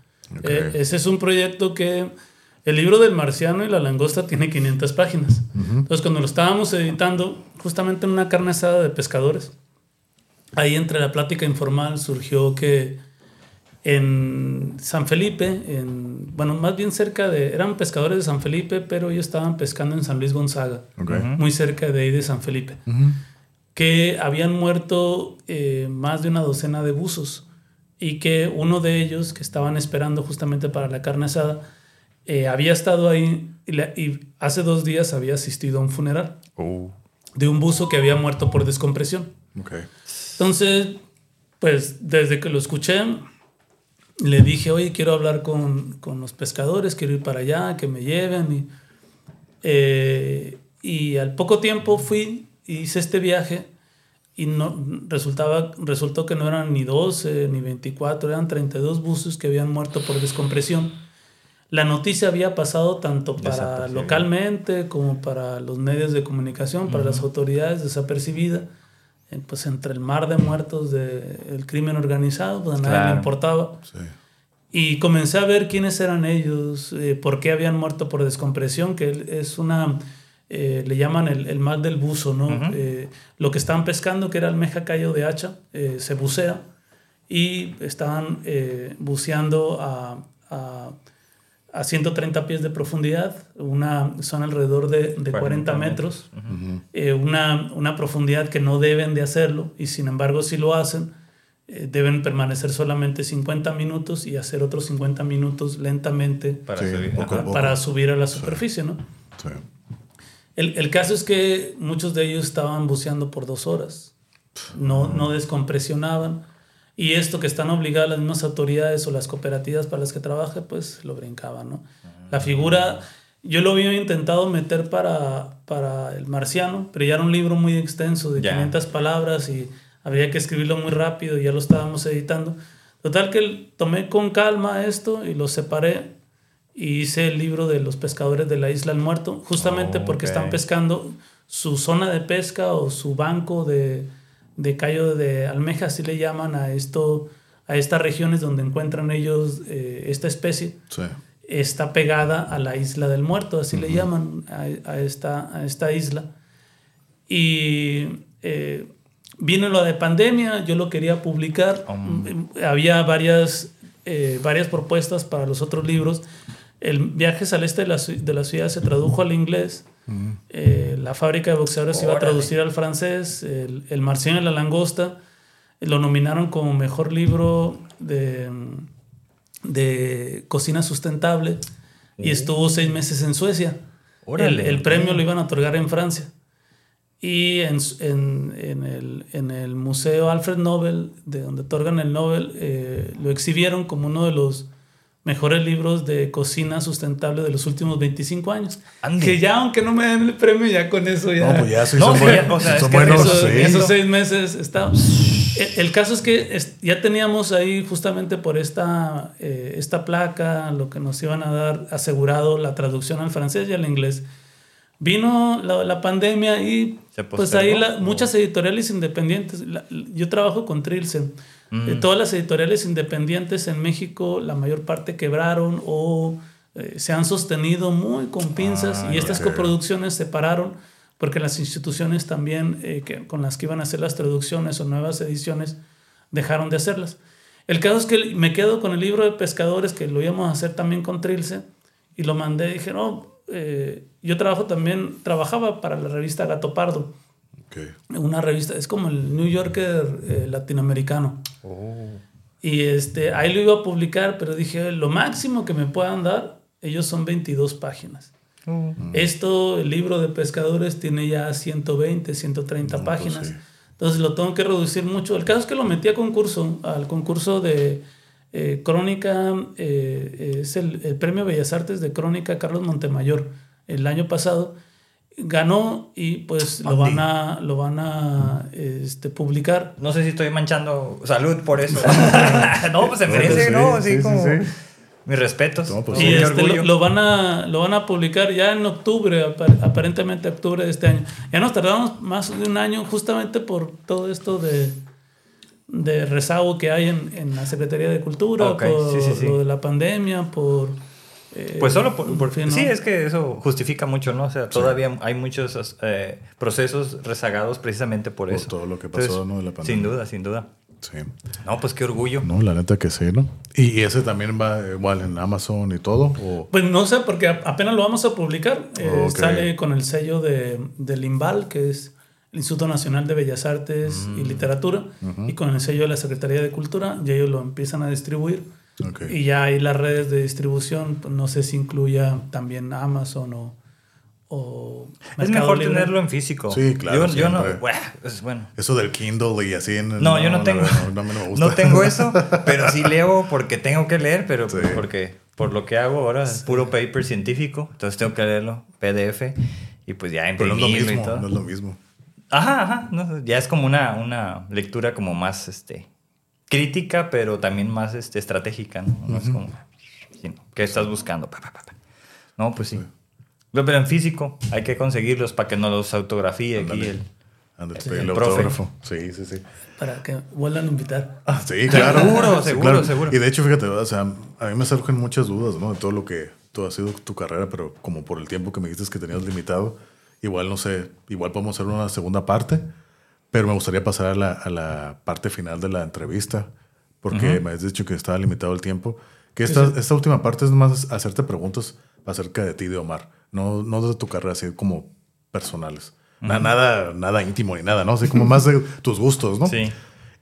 Eh, ese es un proyecto que el libro del marciano y la langosta tiene 500 páginas. Entonces, cuando lo estábamos editando, justamente en una carne asada de pescadores, ahí entre la plática informal surgió que en San Felipe, en, bueno, más bien cerca de, eran pescadores de San Felipe, pero ellos estaban pescando en San Luis Gonzaga, Ok. muy cerca de ahí de San Felipe que habían muerto eh, más de una docena de buzos y que uno de ellos, que estaban esperando justamente para la carne asada, eh, había estado ahí y, la- y hace dos días había asistido a un funeral Oh, de un buzo que había muerto por descompresión. ok. Entonces, pues desde que lo escuché, le dije, oye, quiero hablar con, con los pescadores, quiero ir para allá, que me lleven. Y, eh, y al poco tiempo fui, hice este viaje y no, resultaba, resultó que no eran ni 12 ni 24, eran 32 buzos que habían muerto por descompresión. La noticia había pasado tanto para localmente como para los medios de comunicación, para las autoridades desapercibida. Pues entre el mar de muertos del crimen organizado, pues a nadie Claro. le importaba. Sí. Y comencé a ver quiénes eran ellos, eh, por qué habían muerto por descompresión, que es una, eh, le llaman el, el mal del buzo, ¿no? Ujú. Eh, lo que estaban pescando, que era almeja callo de hacha, eh, se bucea y estaban eh, buceando a, a, a 130 pies de profundidad, una, son alrededor de, de 40, metros, eh, una, una profundidad que no deben de hacerlo y sin embargo si lo hacen, eh, deben permanecer solamente 50 minutos y hacer otros 50 minutos lentamente Para Sí, subir. poco poco. para subir a la superficie, ¿no? Sí. El, el caso es que muchos de ellos estaban buceando por dos horas, no, no descompresionaban. Y esto que están obligadas las mismas autoridades o las cooperativas para las que trabaja, pues lo brincaban, ¿no? La figura, yo lo había intentado meter para, para el marciano, pero ya era un libro muy extenso de Ya. 500 palabras y habría que escribirlo muy rápido y ya lo estábamos editando. Total que tomé con calma esto y lo separé y hice el libro de los pescadores de la isla del muerto, justamente Oh, porque están pescando su zona de pesca o su banco de, de callo de almeja, así le llaman a esto, a estas regiones donde encuentran ellos eh, esta especie. Sí. está pegada a la isla del muerto, así le llaman a, esta, a esta isla. Y eh, vino lo de pandemia, yo lo quería publicar, había varias, eh, varias propuestas para los otros libros. El viaje al este de la, de la ciudad se tradujo al inglés. Eh, la fábrica de boxeadores se iba a traducir al francés. El, el Marciano y la Langosta lo nominaron como mejor libro de, de cocina sustentable y estuvo seis meses en Suecia. El, el, premio lo iban a otorgar en Francia. Y en, en, en, el, en, el, Museo Alfred Nobel, de donde otorgan el Nobel, eh, lo exhibieron como uno de los mejores libros de cocina sustentable de los últimos 25 años. Que ya, aunque no me den el premio, ya con eso ya. No, pues ya sí son, buenos. Esos seis meses está. El, caso es que ya teníamos ahí, justamente por esta, eh, esta placa, lo que nos iban a dar asegurado la traducción al francés y al inglés. Vino la, la pandemia y pues ahí muchas editoriales independientes. yo trabajo con De todas las editoriales independientes en México, la mayor parte quebraron o eh, se han sostenido muy con pinzas ah, y estas coproducciones se pararon porque las instituciones también eh, que, con las que iban a hacer las traducciones o nuevas ediciones dejaron de hacerlas. El caso es que me quedo con el libro de pescadores que lo íbamos a hacer también con Trilce y lo mandé dije, no, eh, yo trabajo también, trabajaba para la revista Gato Pardo. Una revista, es como el New Yorker eh, latinoamericano. Oh. Y este, ahí lo iba a publicar, pero dije, lo máximo que me puedan dar, ellos son 22 páginas. Oh. Esto, el libro de pescadores, tiene ya 120, 130 pues páginas. Entonces lo tengo que reducir mucho. El caso es que lo metí a concurso, al concurso de eh, Crónica, eh, es el, el, Premio Bellas Artes de Crónica Carlos Montemayor el año pasado ganó y pues lo van a lo van a este, publicar. No sé si estoy manchando salud por eso. no, pues se merece, ¿no? Sí, como mis respetos. Pues y este, lo, van a lo van a publicar ya en octubre, aparentemente octubre de este año. Ya nos tardamos más de un año justamente por todo esto de de rezago que hay en, en la Secretaría de Cultura, por lo de la pandemia, por eh, pues solo por, sí, es que eso justifica mucho, ¿no? O sea, todavía hay muchos eh, procesos rezagados precisamente por, eso. todo lo que pasó, ¿no? De la pandemia. Sin duda, sin duda. Sí. No, pues qué orgullo. No, la neta que sí, ¿no? ¿Y ese también va igual en Amazon y todo? Pues no sé, porque apenas lo vamos a publicar. Eh, sale con el sello de, del IMBAL, que es el Instituto Nacional de Bellas Artes y mm. Literatura, y con el sello de la Secretaría de Cultura, y ellos lo empiezan a distribuir. Y ya hay las redes de distribución, no sé si incluya también Amazon o... o es mejor tenerlo en físico. Sí, claro. Yo, no, bueno. Eso del Kindle y así. no, yo no tengo. No, tengo eso, pero sí leo porque tengo que leer, pero porque por lo que hago ahora es puro paper científico, entonces tengo que leerlo, PDF, y pues ya imprimirlo no es lo mismo, y todo. No es lo mismo. Ajá, ajá. ya es como una, una lectura como más este, crítica, pero también más este, estratégica, ¿no? No es como, ¿qué estás buscando? No, pues sí. Pero en físico hay que conseguirlos para que no los autografíe aquí el, el, autógrafo. Sí, sí, sí. Para que vuelvan a invitar. Ah, sí, claro. Seguro, seguro, seguro. Y de hecho, fíjate, o sea, a mí me surgen muchas dudas, ¿no? De todo lo que todo ha sido tu carrera, pero como por el tiempo que me dijiste que tenías limitado, igual no sé, igual podemos hacer una segunda parte pero me gustaría pasar a la, a la parte final de la entrevista, porque me has dicho que estaba limitado el tiempo. Que esta, esta última parte es más hacerte preguntas acerca de ti, de Omar, no, no de tu carrera, así como personales. nada, nada íntimo ni nada, ¿no? Así como más de tus gustos, ¿no? Sí.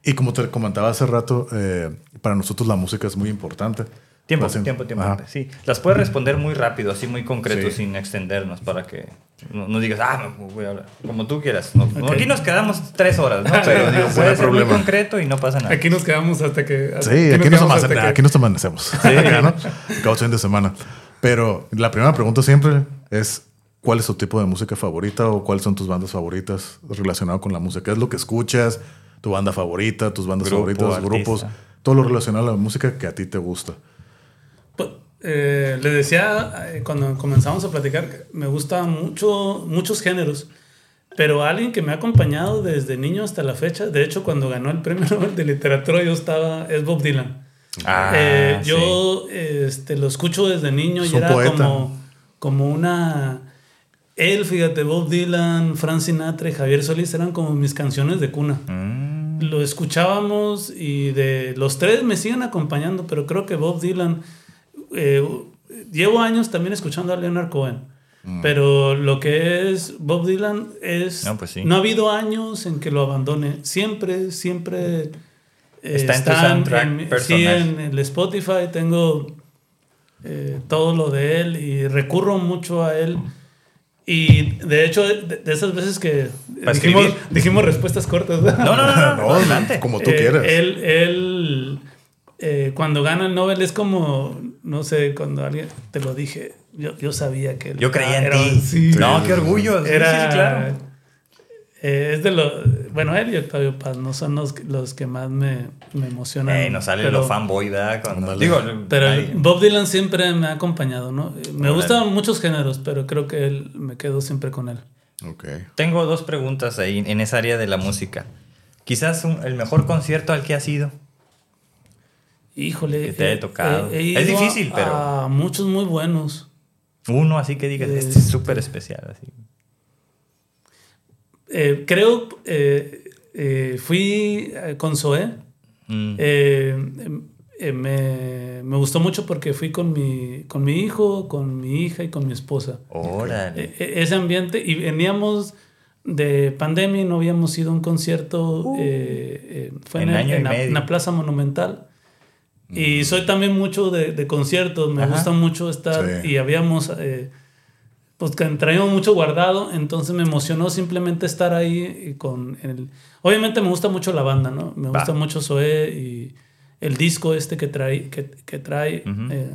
Y como te comentaba hace rato, eh, para nosotros la música es muy importante. Tiempo, tiempo, tiempo. Sí, las puedes responder muy rápido, así muy concreto, sin extendernos, para que no, digas, ah, voy a hablar, como tú quieras. Aquí nos quedamos tres horas, ¿no? Pero digo, puede ser muy concreto y no pasa nada. Aquí nos quedamos hasta que... sí, aquí, nos, aquí nos amanecemos. Sí. ¿no? Cada fin de semana. Pero la primera pregunta siempre es, ¿cuál es tu tipo de música favorita o cuáles son tus bandas favoritas relacionado con la música? ¿Qué es lo que escuchas? ¿Tu banda favorita? ¿Tus bandas favoritas? ¿Grupos? Todo lo relacionado a la música que a ti te gusta. Pues, eh, le decía eh, cuando comenzamos a platicar, me gustan mucho, muchos géneros, pero alguien que me ha acompañado desde niño hasta la fecha, de hecho cuando ganó el premio Nobel de literatura yo estaba, es Bob Dylan. Ah, Eh, sí. yo este, lo escucho desde niño y era poeta. como, como una... Él, fíjate, Bob Dylan, Frank Sinatra y Javier Solís eran como mis canciones de cuna. Mm, Lo escuchábamos y de los tres me siguen acompañando, pero creo que Bob Dylan... eh, llevo años también escuchando a Leonard Cohen. Pero lo que es Bob Dylan es... No, pues sí. no ha habido años en que lo abandone. Siempre, siempre... eh, Está en tu soundtrack mi- Sí, en el Spotify tengo eh, todo lo de él y recurro mucho a él. Y de hecho, de, de esas veces que ¿Para dijimos, dijimos respuestas cortas. No, no, no, no, No, adelante. como tú Eh, quieras. Él, él eh, cuando gana el Nobel es como, no sé, cuando alguien te lo dije, yo, yo sabía que él Yo creía en ti. sí. No, qué orgullo. Sí, Era, sí, claro. eh, es de lo. Bueno, él y Octavio Paz no son los, los que más me, me emocionan. Eh, nos sale pero- lo fanboy, ¿verdad? Cuando- digo, Pero Bob Dylan siempre me ha acompañado, ¿no? Eh, Me gustan muchos géneros, pero creo que él me quedo siempre con él. Ok. tengo dos preguntas ahí en esa área de la música. Quizás un- el mejor concierto al que has ido. Híjole. Que te haya tocado. he- he Es difícil, a- pero- A muchos muy buenos. Uno así que digas, este es Este- súper especial. Así. Eh, creo, eh, eh, fui eh, con Zoé. Mm. Eh, eh, me, me gustó mucho porque fui con mi, con mi hijo, con mi hija y con mi esposa. Órale. Eh, eh, ese ambiente y veníamos de pandemia y no habíamos ido a un concierto. eh, eh, fue En en, el- año y en la, medio. en la Plaza Monumental. Y soy también mucho de, de conciertos, me Ajá. gusta mucho estar Sí. y habíamos, eh, pues que traíamos mucho guardado, entonces me emocionó simplemente estar ahí y con el... Obviamente me gusta mucho la banda, ¿no? Me Va. gusta mucho Zoé y el disco este que trae, que, que trae eh,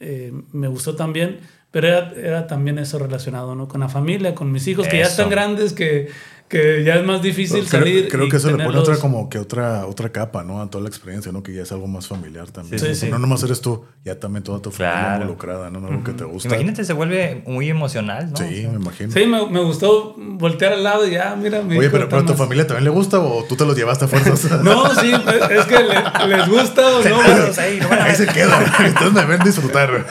eh, me gustó también, pero era, era también eso relacionado, ¿no? Con la familia, con mis hijos, que ya están grandes, que, que ya es más difícil Creo, salir. creo y que eso le pone otra como que otra otra capa, ¿no? A toda la experiencia, ¿no? Que ya es algo más familiar también. Sí, sí, sí. No nomás eres tú, ya también toda tu familia Claro. involucrada, ¿no? Algo que te gusta. Imagínate, se vuelve muy emocional, ¿no? Sí, O sea, me imagino. Sí, me, me gustó voltear al lado y ya, mira, mi Oye, pero, a tu familia también le gusta o tú te los llevaste a fuerzas. No, sí, es que le- les gusta o no. Ahí, no van a Ahí se quedan. Entonces me ven disfrutar.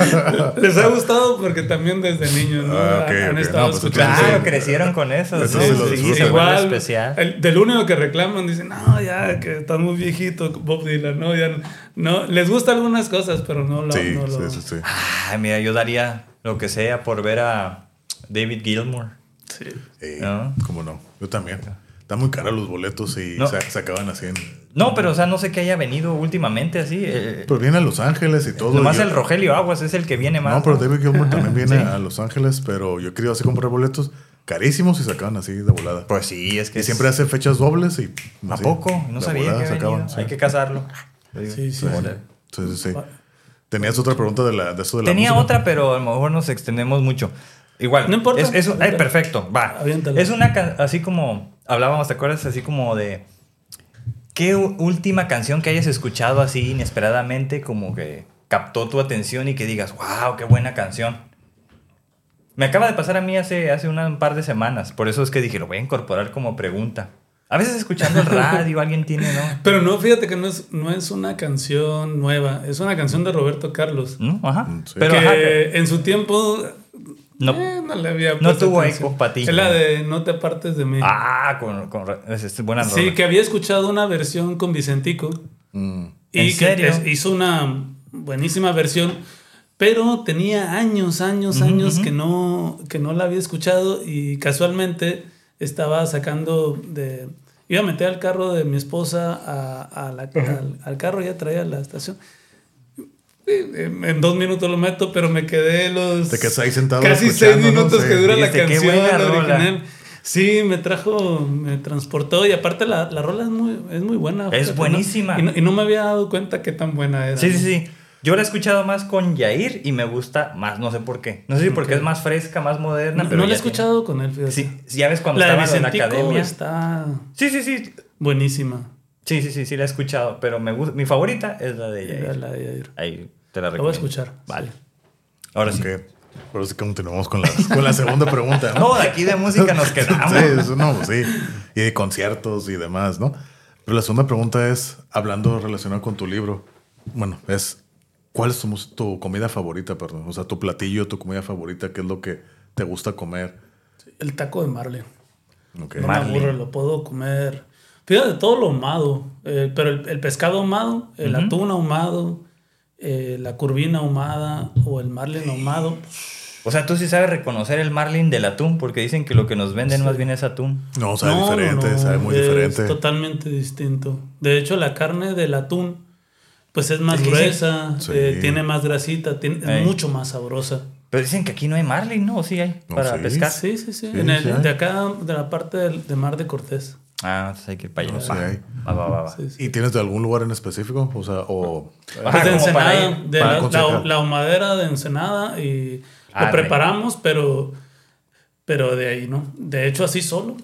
Les ha gustado porque también desde niños, ¿no? Ah, Han estado No, pues escuchando. Claro, crecieron con eso. Eso sí, Igual, especial. el- del único que reclaman, dicen, no, ya, que estás muy viejito, Bob Dylan, ¿no? Ya, no, les gustan algunas cosas, pero no lo... Sí, no lo- sí, sí, sí. Ay, mira, yo daría lo que sea por ver a David Gilmour. Sí. Eh, ¿No? ¿Cómo no? Yo también. Están muy caros los boletos y No. se, se acaban así. en- No, pero o sea, no sé qué haya venido últimamente así. eh, Pero viene a Los Ángeles y todo. nomás Yo- el Rogelio Aguas es el que viene más. No, pero David Gilmour también viene Sí. a Los Ángeles, pero yo he querido así comprar boletos carísimos y se acaban así de volada. Pues sí, es que y es- siempre hace fechas dobles y... ¿A así, poco? No sabía volada que sí. Hay que casarlo. Sí, sí. Sí, sí, sí. Tenías otra pregunta de, la, de eso de la Tenía música? otra, pero a lo mejor nos extendemos mucho. Igual. No importa. Es, es perfecto, va. Es una así como hablábamos, ¿te acuerdas? Así como de. ¿Qué última canción que hayas escuchado así inesperadamente como que captó tu atención y que digas, wow, qué buena canción? Me acaba de pasar a mí hace, hace un par de semanas, por eso es que dije, lo voy a incorporar como pregunta. A veces escuchando el radio alguien tiene, ¿no? Pero no, fíjate que no es, no es una canción nueva, es una canción de Roberto Carlos. ¿No? Ajá. Mm, sí. Pero que ajá, en su tiempo no. eh, no le había No tuvo eco pa' ti. Es la de No te apartes de mí. Ah, con, con es, es buena sí, rola. que había escuchado una versión con Vicentico Mm. y ¿En que serio? hizo una buenísima versión, pero tenía años, años, años ujú. que no que no la había escuchado y casualmente estaba sacando de iba a meter al carro de mi esposa a, a la- al, al carro ya traía la estación. En dos minutos lo meto, pero me quedé los Te quedas ahí sentado casi seis minutos Sí. que dura la Dijiste, "Qué canción buena la rola". original. Sí, me trajo, me transportó y aparte la, la rola es muy, es muy buena. Es fíjate, ¿no? buenísima. Y no, y no me había dado cuenta qué tan buena era. Sí, sí, sí. Yo la he escuchado más con Yair y me gusta más, no sé por qué. No sé si porque es más fresca, más moderna, No, pero no la he tiene- escuchado con él, fíjate. Sí, sí, ya ves cuando la de estaban en la academia. está Sí, sí, sí. buenísima. Sí, sí, sí, sí la he escuchado, pero me gusta, mi favorita es la de Yair. la de Yair. Ahí te la La voy recomiendo. a escuchar. Vale. sí. Ahora sí. Ok. Por eso continuamos con la, con la segunda pregunta. ¿no? No, de aquí de música nos quedamos. Sí, eso no, sí. Y de conciertos y demás, ¿no? Pero la segunda pregunta es, hablando relacionado con tu libro, bueno, es, ¿cuál es tu, tu comida favorita, perdón? O sea, tu platillo, tu comida favorita, ¿qué es lo que te gusta comer? El taco de marlin. Ok. No Marlin. me aburre, lo puedo comer. Fíjate, todo lo ahumado. eh, pero el, el pescado ahumado, el atún ahumado, eh, la curvina ahumada o el marlin ahumado. O sea, tú sí sabes reconocer el marlin del atún, porque dicen que lo que nos venden más bien es atún. No, sabe no, diferente, no, sabe muy es diferente. totalmente distinto. De hecho, la carne del atún, pues es más gruesa, Sí. eh, tiene más grasita, tiene- es mucho más sabrosa. Pero dicen que aquí no hay marlin, ¿no? ¿O Sí hay, No, para sí. pescar. Sí, sí, sí. Sí, en el- de acá, de la parte del, de Mar de Cortés. Ah, entonces hay que ir para allá. No, sí va. hay. va, va, va, va. Sí, sí. ¿Y tienes de algún lugar en específico? O sea, o... Ajá, Pues de para Ensenada, ir- de para la, la, la ahumadera de Ensenada y Ah, lo preparamos, pero, pero de ahí, ¿no? De hecho, así solo.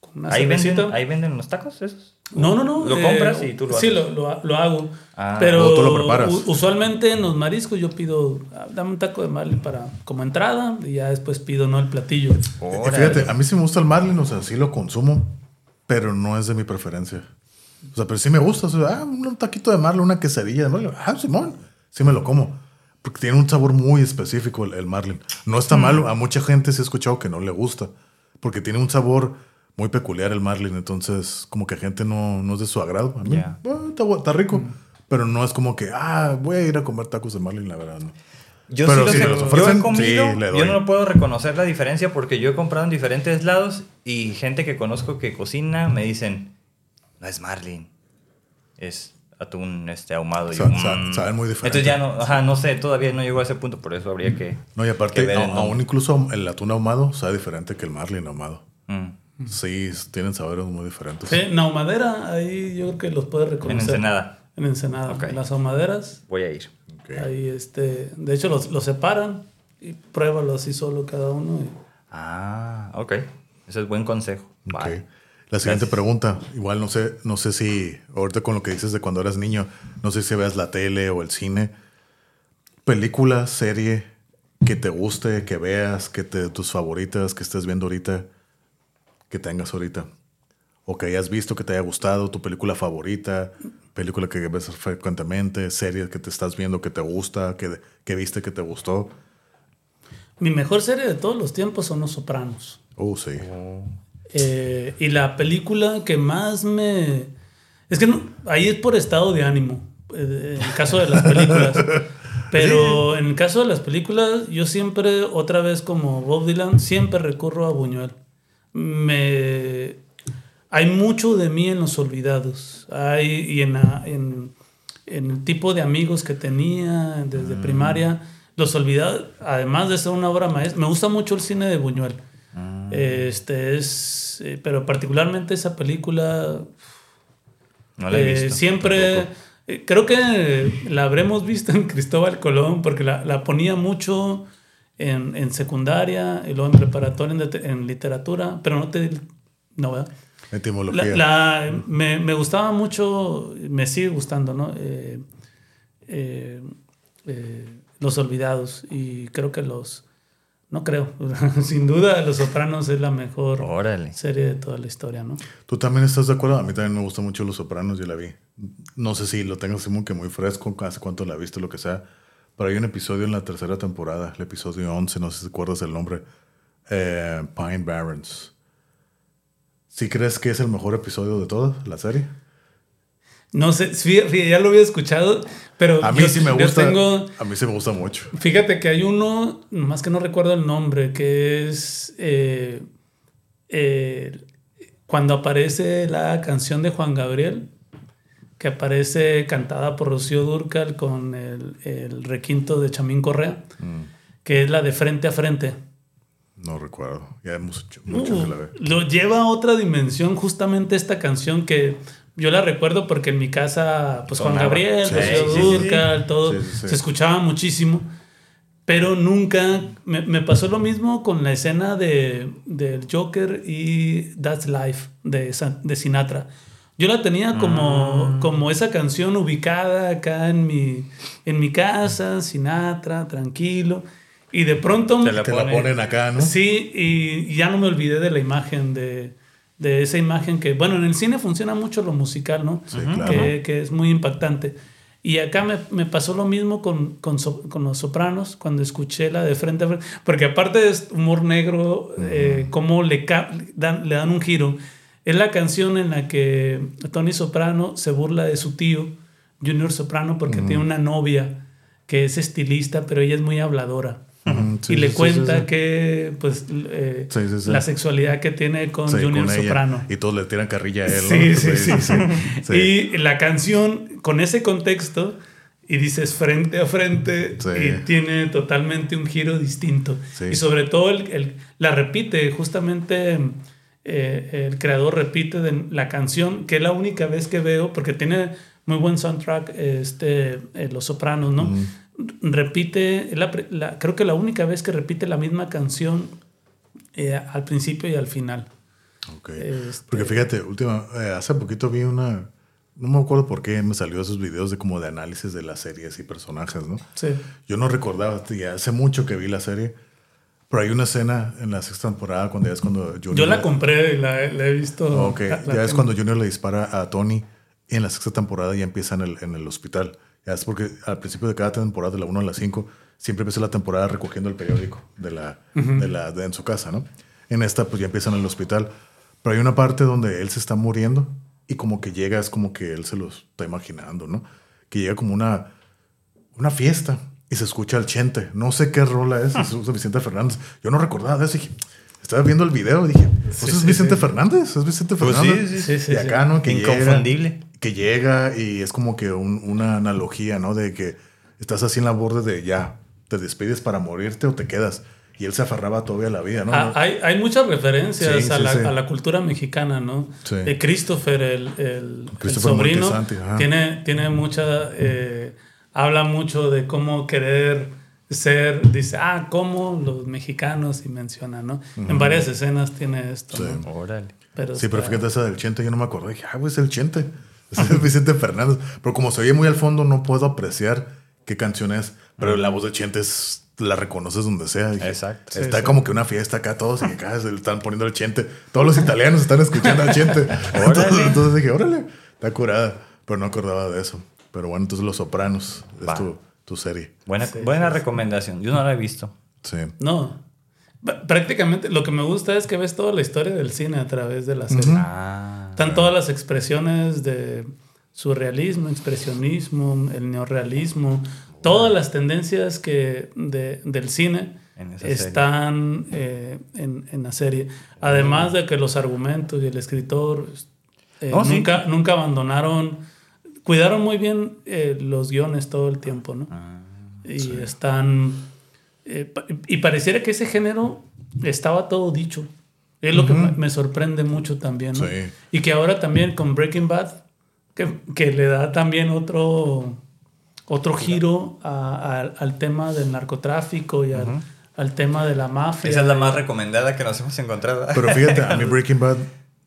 Con una ¿Ahí venden. ¿Ahí venden los tacos esos? No, no, no. ¿Lo eh, compras y tú lo Sí, haces? lo, lo, lo hago. Ah. pero tú lo preparas. usualmente en los mariscos yo pido, ah, dame un taco de marlin para como entrada y ya después pido, ¿no? El platillo. Órale. fíjate, a mí sí me gusta el marlin, o sea, sí lo consumo, pero no es de mi preferencia. O sea, pero sí me gusta. O sea, ah, un taquito de marlin, una quesadilla de marlin. Ah, Simón, sí me lo como. Porque tiene un sabor muy específico el, el marlin. No está malo. A mucha gente se ha escuchado que no le gusta. Porque tiene un sabor muy peculiar el marlin. Entonces, como que a gente no, no es de su agrado. A mí, Ya. ah, está, rico. Pero no es como que, ah, voy a ir a comer tacos de marlin, la verdad. No. Yo Pero sí si los he- los yo ofrecen, he comido, sí, le doy. yo no puedo reconocer la diferencia porque yo he comprado en diferentes lados y gente que conozco que cocina me dicen, no es marlin, es atún este ahumado. Y Sa- yo, sa- "Mm". saben muy diferente. Entonces ya no, ajá, no sé, todavía no llegó a ese punto, por eso habría que... No, y que aparte, ver el a- nombre. aún incluso el atún ahumado sabe diferente que el marlin ahumado. Mm. Sí, tienen sabores muy diferentes. Sí, en ahumadera, ahí yo creo que los puede En reconocer. Ensenada, En Ensenada. Ok. Las ahumaderas, voy a ir. Ok. ahí este, de hecho los, los separan y pruébalo así solo cada uno. y- Ah, ok. Ese es buen consejo. Ok. Vale. La siguiente Gracias. pregunta, igual no sé, no sé si ahorita con lo que dices de cuando eras niño, no sé si veas la tele o el cine, película, serie que te guste, que veas, que te, tus favoritas, que estés viendo ahorita, que tengas ahorita, o que hayas visto que te haya gustado, tu película favorita, película que ves frecuentemente, serie que te estás viendo que te gusta, que, que viste que te gustó. Mi mejor serie de todos los tiempos son Los Sopranos. Oh, sí. Eh, y la película que más me... Es que no, ahí es por estado de ánimo, eh, en el caso de las películas. Pero en el caso de las películas, yo siempre, otra vez como Bob Dylan, siempre recurro a Buñuel. Me... Hay mucho de mí en Los Olvidados. Hay, y en, la- en, en el tipo de amigos que tenía desde primaria. Los Olvidados, además de ser una obra maestra, me gusta mucho el cine de Buñuel. Este es, eh, pero particularmente esa película No la he eh, visto. siempre, tampoco. eh, creo que la habremos visto en Cristóbal Colón porque la, la ponía mucho en, en secundaria y luego en preparatoria en, lit- en literatura, pero no te, no, ¿verdad? Etimología. La, la- me, me gustaba mucho, me sigue gustando, ¿no? Eh, eh, eh, los Olvidados y creo que los, no creo, sin duda Los Sopranos es la mejor Órale. serie de toda la historia, ¿no? ¿Tú también estás de acuerdo? A mí también me gusta mucho Los Sopranos, yo la vi. No sé si lo tengas como que muy fresco, hace cuánto la viste, lo que sea. Pero hay un episodio en la tercera temporada, el episodio 11, no sé si te acuerdas el nombre. eh, Pine Barrens. ¿Sí crees que es el mejor episodio de toda la serie? No sé, ya lo había escuchado, pero A mí yo- sí me gusta. tengo- A mí sí me gusta mucho. fíjate que hay uno, más que no recuerdo el nombre, que es eh, eh, cuando aparece la canción de Juan Gabriel, que aparece cantada por Rocío Durcal con el, el requinto de Chamín Correa, que es la de frente a frente. No recuerdo. Ya hemos hecho mucho Uh, que la ve. lo lleva a otra dimensión justamente esta canción que yo la recuerdo porque en mi casa, pues Juan Sonaba. Gabriel, Sí, Rocío sí. Dúrcal, todo, se escuchaba muchísimo. Pero nunca, me, me pasó lo mismo con la escena de, del Joker y That's Life de, de Sinatra. Yo la tenía como, Mm. como esa canción ubicada acá en mi, en mi casa, Sinatra, tranquilo. Y de pronto Te la Te la pone- ponen acá, ¿no? Sí, y ya no me olvidé de la imagen, de, de esa imagen que, bueno, en el cine funciona mucho lo musical, ¿no? Sí, claro. que, que es muy impactante. Y acá me, me pasó lo mismo con, con, so- con los sopranos cuando escuché la de frente a frente. Porque aparte de humor negro, eh, cómo le, dan, le dan un giro. Es la canción en la que Tony Soprano se burla de su tío, Junior Soprano, porque tiene una novia que es estilista, pero ella es muy habladora. Sí, y le sí, cuenta sí, que pues eh, la sexualidad que tiene con Junior con. Soprano. Y todos le tiran carrilla a él. ¿no? Sí, sí, sí, sí. Y la canción con ese contexto y dices frente a frente y tiene totalmente un giro distinto. Y sobre todo el, el- la repite, justamente eh, el creador repite de la canción, que es la única vez que veo, porque tiene muy buen soundtrack este, eh, Los Sopranos, ¿no? Repite, la la- creo que la única vez que repite la misma canción eh, al principio y al final. Ok. Este- Porque fíjate, última, eh, hace poquito vi una. No me acuerdo por qué me salió esos videos de como de análisis de las series y personajes, ¿no? Sí. Yo no recordaba, ya hace mucho que vi la serie, pero hay una escena en la sexta temporada cuando ya es cuando Junior. Yo la compré y la, la he visto. Ok, la- la ya es cuando Junior le dispara a Tony y en la sexta temporada ya empieza en el, en el hospital. Ya es porque al principio de cada temporada, de la 1 a la 5, siempre empieza la temporada recogiendo el periódico de la, de la, de en su casa, ¿no? En esta, pues ya empieza en el hospital. Pero hay una parte donde él se está muriendo y como que llega, es como que él se lo está imaginando, ¿no? Que llega como una, una fiesta y se escucha el chente. No sé qué rola es, es de Vicente Fernández. Yo no recordaba de eso. Dije, estaba viendo el video y dije, pues Sí, es sí, Vicente sí. Fernández, es Vicente Pues Fernández. sí, Sí, sí, y acá, ¿no? Que Inconfundible. Llega, que llega y es como que un- una analogía, ¿no? De que estás así en la borde de ya, te despides para morirte o te quedas. Y él se aferraba todavía a la vida, ¿no? Ah, hay, hay muchas referencias Sí, a, sí, la, sí. a la cultura mexicana, ¿no? Sí. De Christopher, el, el- el Christopher sobrino, Moltisanti, ajá. tiene, tiene mucha. eh, habla mucho de cómo querer ser. Dice, ah, cómo los mexicanos, y menciona, ¿no? En varias escenas tiene esto, Sí. ¿no? Órale. Pero Sí, pero está- fíjate esa del Chente, yo no me acordé. Dije, ah, güey, es el Chente. Es Vicente Fernández. Pero como se oye muy al fondo, no puedo apreciar qué canción es. Pero la voz de Chente es, la reconoces donde sea. Dije, Exacto. Sí, Está sí. como que una fiesta acá, todos y acá se le están poniendo el Chente. Todos los italianos están escuchando al Chente. entonces, entonces dije, órale, está curada. Pero no acordaba de eso. Pero bueno, entonces Los Sopranos es tu, tu serie. Buena, Sí, buena sí, sí. recomendación. Yo no la he visto. Sí. No. Prácticamente lo que me gusta es que ves toda la historia del cine a través de la serie. Ah. Están todas las expresiones de surrealismo, expresionismo, el neorrealismo, todas las tendencias que de- del cine En están eh, en, en la serie. Además de que los argumentos y el escritor eh, Oh, sí. nunca, nunca abandonaron, cuidaron muy bien eh, los guiones todo el tiempo, ¿no? Ah. y están... eh, pa- y pareciera que ese género estaba todo dicho. Es lo que me, sorprende mucho también, ¿no? Sí. Y que ahora también con Breaking Bad, que, que le da también otro, otro giro a- a- al tema del narcotráfico y al, al tema de la mafia. Esa es la más recomendada que nos hemos encontrado. Pero fíjate, a mí Breaking Bad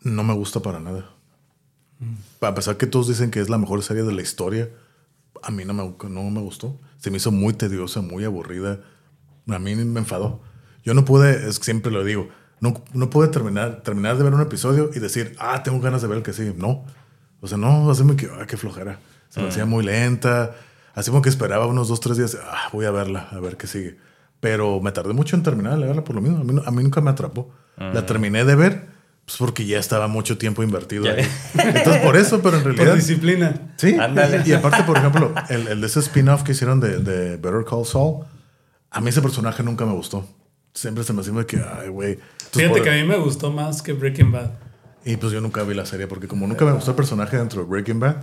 no me gusta para nada. A pesar que todos dicen que es la mejor serie de la historia, a mí no me, no me gustó. Se me hizo muy tediosa, muy aburrida. A mí me enfadó. Yo no pude, es que siempre lo digo, no, no pude terminar, terminar de ver un episodio y decir, ah, tengo ganas de ver el que sigue. No. O sea, no, así me quedó, ah, qué flojera. Se me hacía muy lenta. Así como que esperaba unos dos, tres días, ah, voy a verla, a ver qué sigue. Pero me tardé mucho en terminar de verla por lo mismo. A mí, a mí nunca me atrapó. La terminé de ver, pues porque ya estaba mucho tiempo invertido ahí. Entonces, por eso, pero en Por realidad. disciplina. Sí. Ándale. Y aparte, por ejemplo, el, el de ese spin-off que hicieron de, de Better Call Saul, a mí ese personaje nunca me gustó. Siempre se me hacía que, ay, güey. Fíjate por- que a mí me gustó más que Breaking Bad. Y pues yo nunca vi la serie porque como nunca me gustó el personaje dentro de Breaking Bad,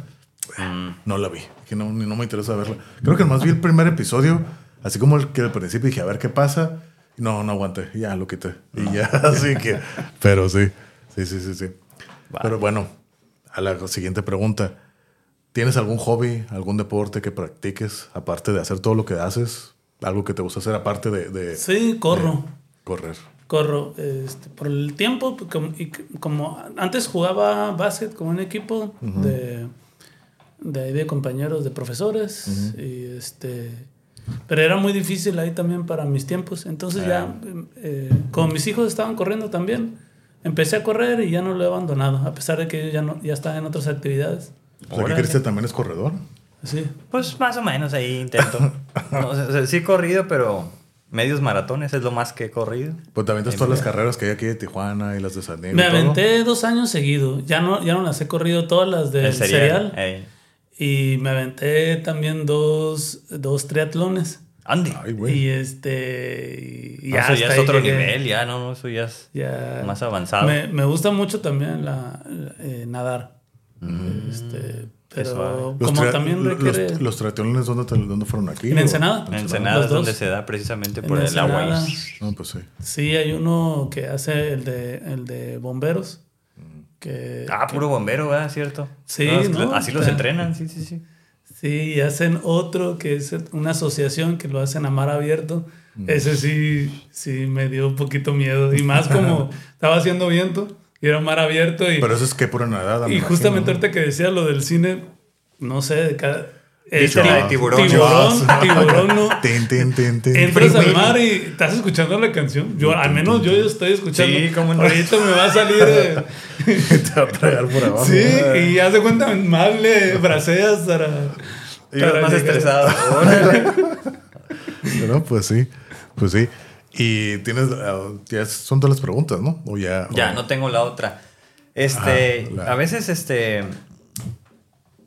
no la vi. Que no, ni no me interesa verla. Creo que más vi el primer episodio, así como el que al principio dije, a ver qué pasa. No, no aguanté. Ya lo quité. Y ya, así que. Pero sí. Sí, sí, sí, sí. Pero bueno, a la siguiente pregunta. ¿Tienes algún hobby, algún deporte que practiques, aparte de hacer todo lo que haces? Algo que te gusta hacer aparte de, de Sí, corro. correr. Corro. Este, por el tiempo, pues, como, y como antes jugaba básquet con un equipo de, de, ahí de compañeros, de profesores. y este, pero era muy difícil ahí también para mis tiempos. Entonces ya, eh, como mis hijos estaban corriendo también, empecé a correr y ya no lo he abandonado, a pesar de que yo ya, no, ya estaba en otras actividades. O sea, que. Cristian también es corredor. Sí. Pues más o menos ahí intento. No, o sea, sí he corrido, pero medios maratones es lo más que he corrido. Pues también todas las carreras que hay aquí de Tijuana y las de San Diego. Me y todo. aventé dos años seguidos. Ya no, ya no las he corrido todas las del El cereal. cereal. Y me aventé también dos, dos triatlones. Ay, güey. Y este. Y No, eso ya es otro llegué. nivel, ya, no, no, eso ya es Ya. más avanzado. Me, me gusta mucho también la, la- eh, nadar. Este, pero. Los como también los- requiere. Los, triatlones, ¿dónde, fueron aquí? En Ensenada. En Los Ensenada es donde se da precisamente En por el agua. No, pues sí. Sí, hay uno que hace el de, el de bomberos. Que, Ah, puro bombero, ¿verdad? ¿Cierto? Sí. Así los entrenan, sí, sí, sí. Sí, y hacen otro que es una asociación que lo hacen a mar abierto. Ese sí, sí me dio un poquito miedo. Y más como estaba haciendo viento y era mar abierto. Y, Pero eso es que pura nadada. y justamente ahorita que decía lo del cine, no sé, de cada. Tri- de tiburón. Tiburón, tiburón, no. Entras al mar y estás escuchando la canción. Yo, al menos yo estoy escuchando. Sí, cómo no. Ahorita me va a salir. eh, Te va a tragar por abajo. sí, y haz de cuenta, más le braceas para. Y yo más estresado. Pero pues sí. Pues sí. Y tienes. ah, ya son todas las preguntas, ¿no? O ya. Ya, o- no tengo la otra. Este, Ajá, la- a veces, este,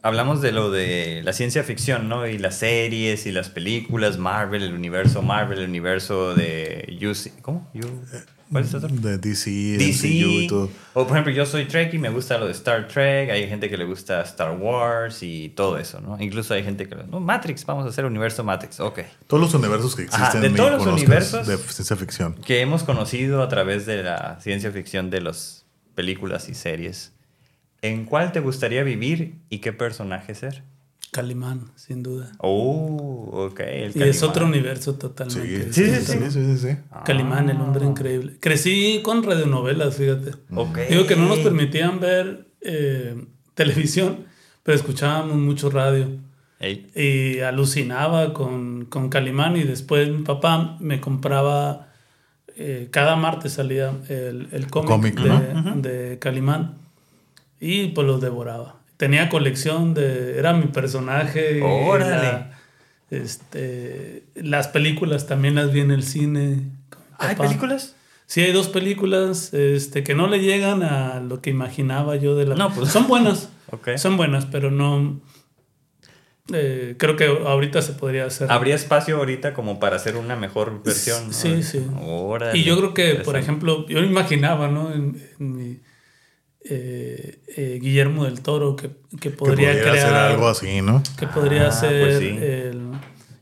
hablamos de lo de la ciencia ficción, ¿no? Y las series y las películas, Marvel, el universo Marvel, el universo de UC, ¿cómo? U- ¿Cuál es otro? De DC, DC. MCU y todo. O por ejemplo, yo soy Trek y me gusta lo de Star Trek. Hay gente que le gusta Star Wars y todo eso, ¿no? Incluso hay gente que... No, Matrix, vamos a hacer universo Matrix. Ok. Todos los universos que Ajá, existen de y todos los universos. de ciencia ficción. Que hemos conocido a través de la ciencia ficción de las películas y series. ¿En cuál te gustaría vivir y qué personaje ser? Calimán, sin duda. Oh, ok. el Y es otro universo totalmente. Sí, sí, sí, sí, sí, sí. Calimán, el hombre increíble. Crecí con radionovelas, fíjate. Ok. Digo que no nos permitían ver eh, televisión, pero escuchábamos mucho radio. Ey. Y alucinaba con, con Calimán y después mi papá me compraba, eh, cada martes salía el, el cómic, Cómic, de, ¿no? de Calimán y pues los devoraba. Tenía colección de, era mi personaje. Órale. este, las películas también las vi en el cine. ¿Hay películas? Sí, hay dos películas este, que no le llegan a lo que imaginaba yo de la... No, pues- Son buenas. Son buenas, pero no... eh, creo que ahorita se podría hacer. ¿Habría espacio ahorita como para hacer una mejor versión? ¿no? Sí, sí. Órale, Y yo creo que, por ejemplo, yo imaginaba, ¿no? En, en mi, eh, eh, Guillermo del Toro, que, que Que podría pudiera crear... hacer algo así, ¿no? que podría Ah, ser pues sí. el,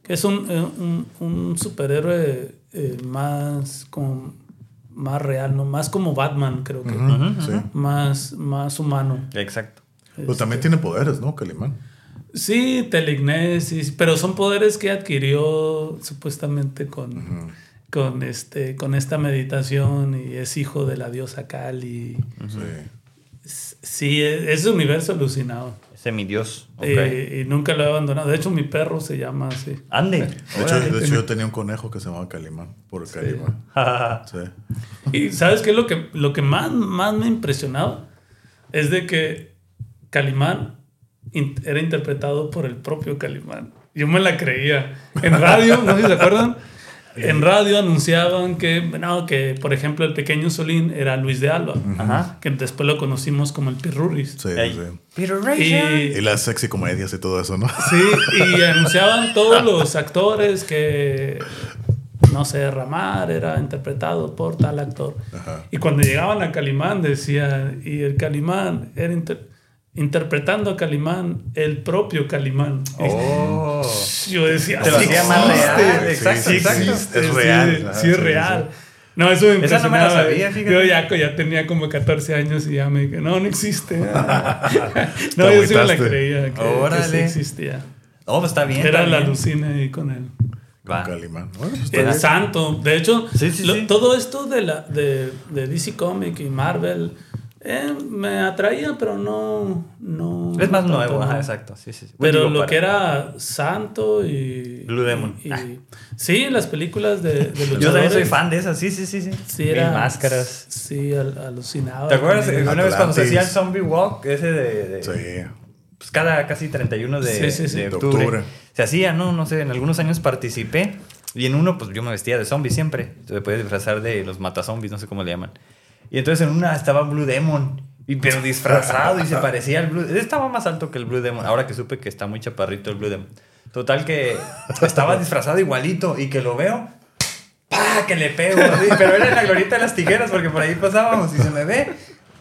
que es un, eh, un, un superhéroe eh, más como más real no más como Batman creo que sí. más más humano Exacto. Pues también tiene poderes, ¿no? Calimán. sí telegnesis pero son poderes que adquirió supuestamente con con este con esta meditación y es hijo de la diosa Kali Sí. Sí es, un universo alucinado Ese mi Dios. Ok. Eh, y nunca lo he abandonado de hecho mi perro se llama así Ande. De hecho, de hecho, yo tenía un conejo que se llamaba Calimán. Por Calimán. Sí. Y sabes qué es lo que, lo que más, más me impresionaba es de que Calimán in- era interpretado por el propio Calimán. Yo me la creía. En radio, no sé si se acuerdan, en radio anunciaban que, no, que por ejemplo el pequeño Solín era Luis de Alba, Ajá. que después lo conocimos como el Pirurris. Sí, sí. Peter Y. Y las sexy comedias y todo eso, ¿no? Sí, y anunciaban todos los actores que, no sé, Ramar era interpretado por tal actor. Ajá. Y cuando llegaban a Calimán decía, y el Calimán era inter- interpretando a Calimán, el propio Calimán. Oh. Yo decía, Te lo "Sí hacía más real, Sí, exacto, sí, exacto. existe, sí, Es real. Sí, sí es sí, real. No, eso me Esa no me la impresionaba. sabía, fíjate. Yo ya, ya tenía como 14 años y ya me dije, no, no existe. no, yo sí me la creía que, que sí Órale. existía. Oh, pues está bien. Era está la bien. alucina ahí con él. Va. Calimán. Bueno, pues está El bien. santo. De hecho, Sí, sí, lo- sí. todo esto de, la, de, de DC Comic y Marvel eh, me atraía, pero no. no Es más no nuevo, ajá, exacto. Sí, sí. sí. Pero Digo, lo para- que era Santo y. Blue Demon. y- Ah. sí, las películas de, de luchadores. Yo también soy fan de esas, sí, sí, sí. sí. Sí, Mil era. máscaras. Sí, al- alucinaba. ¿Te acuerdas una vez cuando se hacía el zombie walk? Ese de. de- Sí. pues cada casi 31 de, Sí, sí, sí. de octubre, octubre. se hacía, ¿no? No sé, en algunos años participé y en uno pues yo me vestía de zombie siempre. Se puede disfrazar de los matazombies, no sé cómo le llaman. Y entonces en una estaba Blue Demon, y, pero disfrazado y se parecía al Blue Estaba más alto que el Blue Demon, ahora que supe que está muy chaparrito el Blue Demon. Total que estaba disfrazado igualito y que lo veo, ¡pa! que le pego. así, pero era en la glorieta de las tijeras porque por ahí pasábamos y se me ve.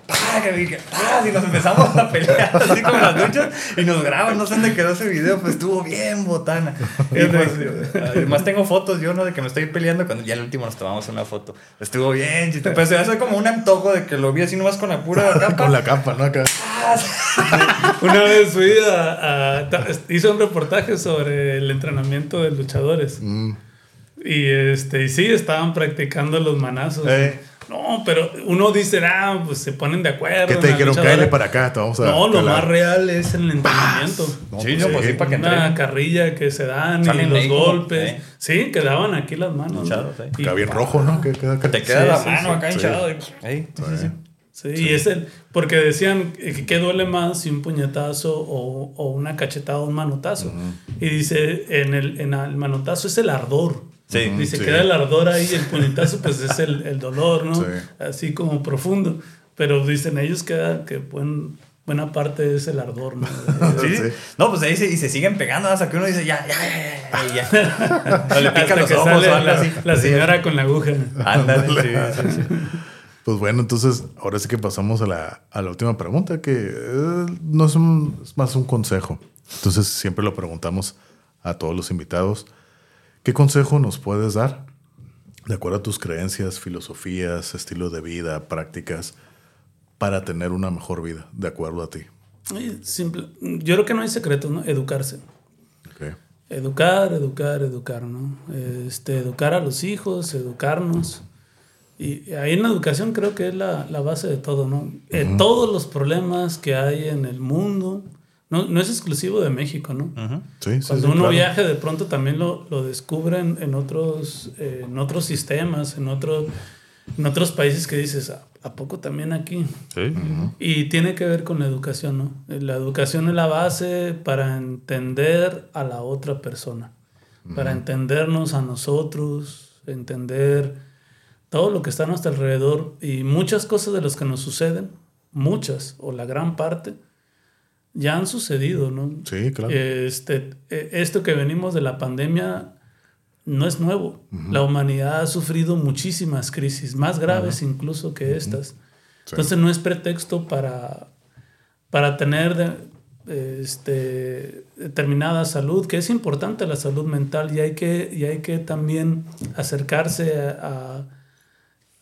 Y nos empezamos a pelear así como en las luchas y nos graban. No sé dónde quedó ese video, pues estuvo bien botana. Pues, además tengo fotos yo, ¿no? De que me estoy peleando cuando ya el último nos tomamos una foto. Estuvo bien, chito. Pero se hace como un antojo de que lo vi así nomás con la pura capa. Con la capa, ¿no? Acá. Una vez fui a, a- hice un reportaje sobre el entrenamiento de luchadores. Mm. Y este, y sí, estaban practicando los manazos. Eh. No, pero uno dice, ah, pues se ponen de acuerdo. ¿Qué te dijeron? luchadora". Cállale para acá, te vamos a. No, lo calar". más real es el entrenamiento. No, Sí, no, pues sí, para que Una carrilla que se dan Salen y los golpes. eh. Sí, quedaban aquí las manos. ¿no? Hinchados, eh. Y- Acá bien rojo, ¿no? Que. Te queda Sí, la sí, mano sí. acá Sí. hinchado. y- ahí, sí, sí, sí. Sí, y es el, porque decían que qué duele más si un puñetazo o, o una cachetada o un manotazo. Y dice, en el, en el manotazo es el ardor. Sí. Dice, Sí. queda el ardor ahí, el puñetazo pues es el, el dolor, ¿no? Sí. Así como profundo. Pero dicen ellos que, que buen- buena parte es el ardor, ¿no? Sí, Sí. No, pues ahí se, y se siguen pegando hasta que uno dice ya, ya, ya, ya, ya. O le pica Hasta los ojos o algo la, así. la señora con la aguja. Ándale, sí, sí, sí. Pues bueno, entonces ahora sí que pasamos a la, a la última pregunta, que eh, no es, un- es más un consejo. Entonces siempre lo preguntamos a todos los invitados. ¿Qué consejo nos puedes dar de acuerdo a tus creencias, filosofías, estilo de vida, prácticas, para tener una mejor vida, de acuerdo a ti? Simple- Yo creo que no hay secreto, ¿no? Educarse. Ok. Educar, educar, educar, ¿no? Este, educar a los hijos, educarnos. Y ahí en la educación creo que es la, la base de todo, ¿no? Eh, todos los problemas que hay en el mundo, no, no es exclusivo de México, ¿no? Sí, sí, Cuando sí, uno claro. viaja de pronto también lo, lo descubren en otros, eh, en otros sistemas, en, otro, en otros países que dices, ¿a, a poco también aquí? Sí. Y tiene que ver con la educación, ¿no? La educación es la base para entender a la otra persona, para entendernos a nosotros, entender todo lo que está a nuestro alrededor y muchas cosas de las que nos suceden, muchas o la gran parte, ya han sucedido, ¿no? Sí, claro. Este, eh, esto que venimos de la pandemia no es nuevo. La humanidad ha sufrido muchísimas crisis, más graves incluso que estas. Entonces no es pretexto para, para tener de- este, determinada salud, que es importante la salud mental y hay que, y hay que también acercarse a,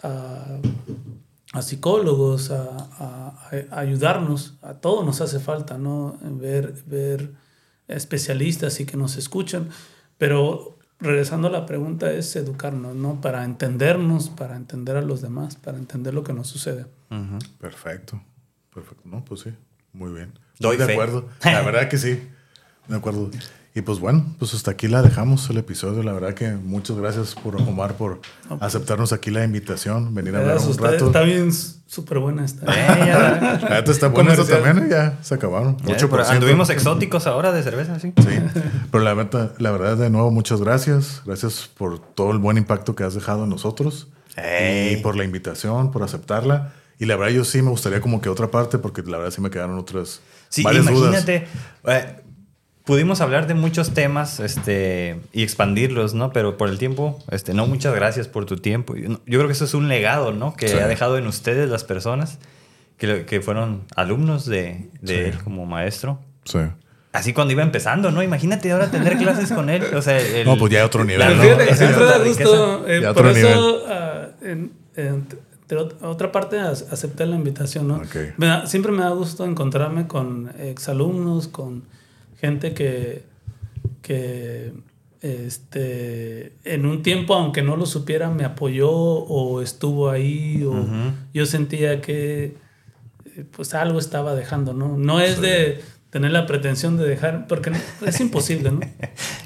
a, a psicólogos, a, a- a ayudarnos. A todos nos hace falta, ¿no? Ver, ver especialistas y que nos escuchan. Pero regresando a la pregunta es educarnos, ¿no? Para entendernos, para entender a los demás, para entender lo que nos sucede. Perfecto. Perfecto. No, pues sí. Muy bien. Doy Estoy de fe. acuerdo. La verdad que sí. De acuerdo. Y pues bueno, pues hasta aquí la dejamos el episodio. La verdad que muchas gracias por Omar por aceptarnos aquí la invitación, venir a hablar un está, rato. está bien súper buena esta. Eh, ya, está bueno esto Comercial. también, ya se acabaron. ya, 8%. pero anduvimos exóticos ahora de cerveza, sí. Sí, pero la verdad, la verdad, de nuevo, muchas gracias. Gracias por todo el buen impacto que has dejado en nosotros. Ey. Y por la invitación, por aceptarla. Y la verdad, yo sí me gustaría como que otra parte, porque la verdad sí me quedaron otras Sí, varias dudas. imagínate. eh, pudimos hablar de muchos temas este, y expandirlos, ¿no? Pero por el tiempo, este, no, muchas gracias por tu tiempo. Yo, creo que eso es un legado, ¿no? Que Sí. ha dejado en ustedes las personas que, que fueron alumnos de, de Sí. él como maestro. Sí. Así cuando iba empezando, ¿no? Imagínate ahora tener clases con él. O sea, el- No, pues ya otro nivel, la- ¿no? fíjate, siempre da gusto. eh, por eso, ah, en- en- de ot- otra parte, acepté la invitación, ¿no? Ok. Me da- siempre me da gusto encontrarme con exalumnos, con gente que, que este, en un tiempo, aunque no lo supiera, me apoyó o estuvo ahí, o yo sentía que eh, pues algo estaba dejando, ¿no? No es de tener la pretensión de dejar, porque es imposible, ¿no?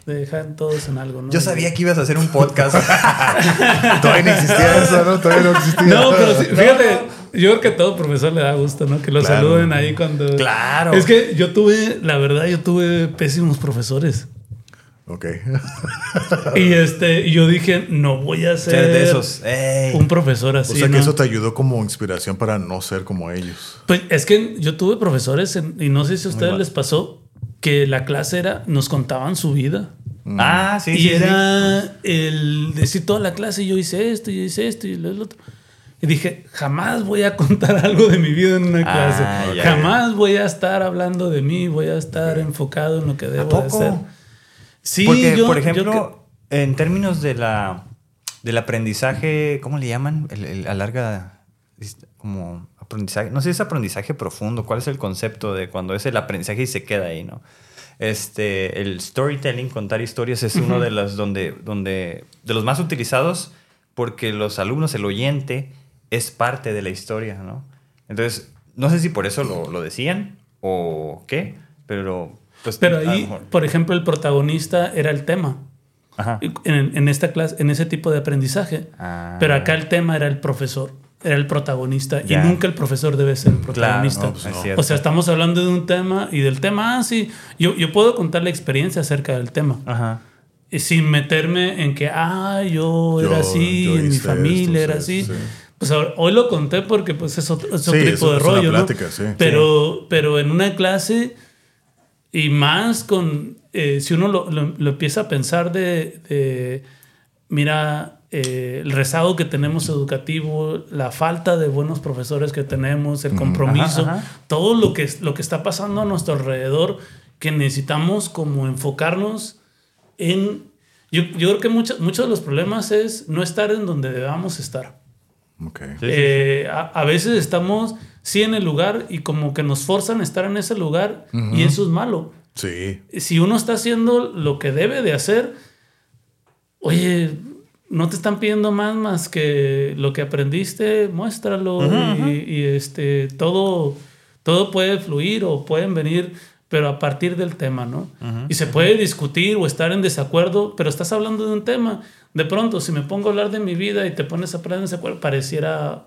De dejar todos en algo, ¿no? Yo sabía que ibas a hacer un podcast. Todavía no existía eso, ¿no? Todavía no existía. No, pero sí, fíjate, Yo creo que a todo profesor le da gusto, ¿no? Que lo Claro. saluden ahí cuando. Claro. Es que yo tuve, la verdad, yo tuve pésimos profesores. Ok. Y este, y yo dije, no voy a ser, Ser de esos. Ey. un profesor O así. sea que ¿no? eso te ayudó como inspiración para no ser como ellos. Pues es que yo tuve profesores, en- y no sé si a ustedes les pasó, que la clase era, nos contaban su vida. Ah, sí, y sí, sí. era el decir toda la clase, yo hice esto, yo hice esto y lo lo otro. Y dije, jamás voy a contar algo de mi vida en una Ah, clase. ya, jamás voy a estar hablando de mí, voy a estar enfocado en lo que debo poco? hacer. Sí, Porque, yo- por yo ejemplo, en términos de la, del aprendizaje, ¿cómo le llaman? El, el- a larga, como aprendizaje, no sé si es aprendizaje profundo, ¿cuál es el concepto de cuando es el aprendizaje y se queda ahí, no? Este, el storytelling, contar historias, es uno de los, donde, donde, de los más utilizados porque los alumnos, el oyente, es parte de la historia, ¿no? Entonces, no sé si por eso lo, lo decían o qué, pero... Pues, Pero ahí, por ejemplo, el protagonista era el tema. Ajá. En, en esta clase, en ese tipo de aprendizaje. Ah. Pero acá el tema era el profesor, era el protagonista. Ya. Y nunca el profesor debe ser el Claro, protagonista. no, pues no. O sea, estamos hablando de un tema y del tema, ah, sí, yo, yo puedo contar la experiencia acerca del tema. Ajá. Y sin meterme en que, ah, yo, Yo- era así, yo en mi familia esto, era sí, así. sí. Pues ahora- hoy lo conté porque pues es otro, es Sí, otro es- tipo de es una rollo, ¿no? plática, sí. Pero, pero en una clase y más con, eh, si uno lo, lo- lo empieza a pensar de, de, mira, eh, el rezago que tenemos educativo, la falta de buenos profesores que tenemos, el compromiso, Ajá, ajá. todo lo que, lo que está pasando a nuestro alrededor, que necesitamos como enfocarnos en... Yo, yo creo que muchos muchos de los problemas es no estar en donde debamos estar. Ok. Sí, sí, Eh, a, a veces estamos sí en el lugar y como que nos forzan a estar en ese lugar y eso es malo. Sí. Si uno está haciendo lo que debe de hacer, oye, no te están pidiendo más más que lo que aprendiste, muéstralo y, y, este todo todo puede fluir o pueden venir pero a partir del tema, ¿no? Y se puede discutir o estar en desacuerdo, pero estás hablando de un tema. De pronto, si me pongo a hablar de mi vida y te pones a hablar en desacuerdo, pareciera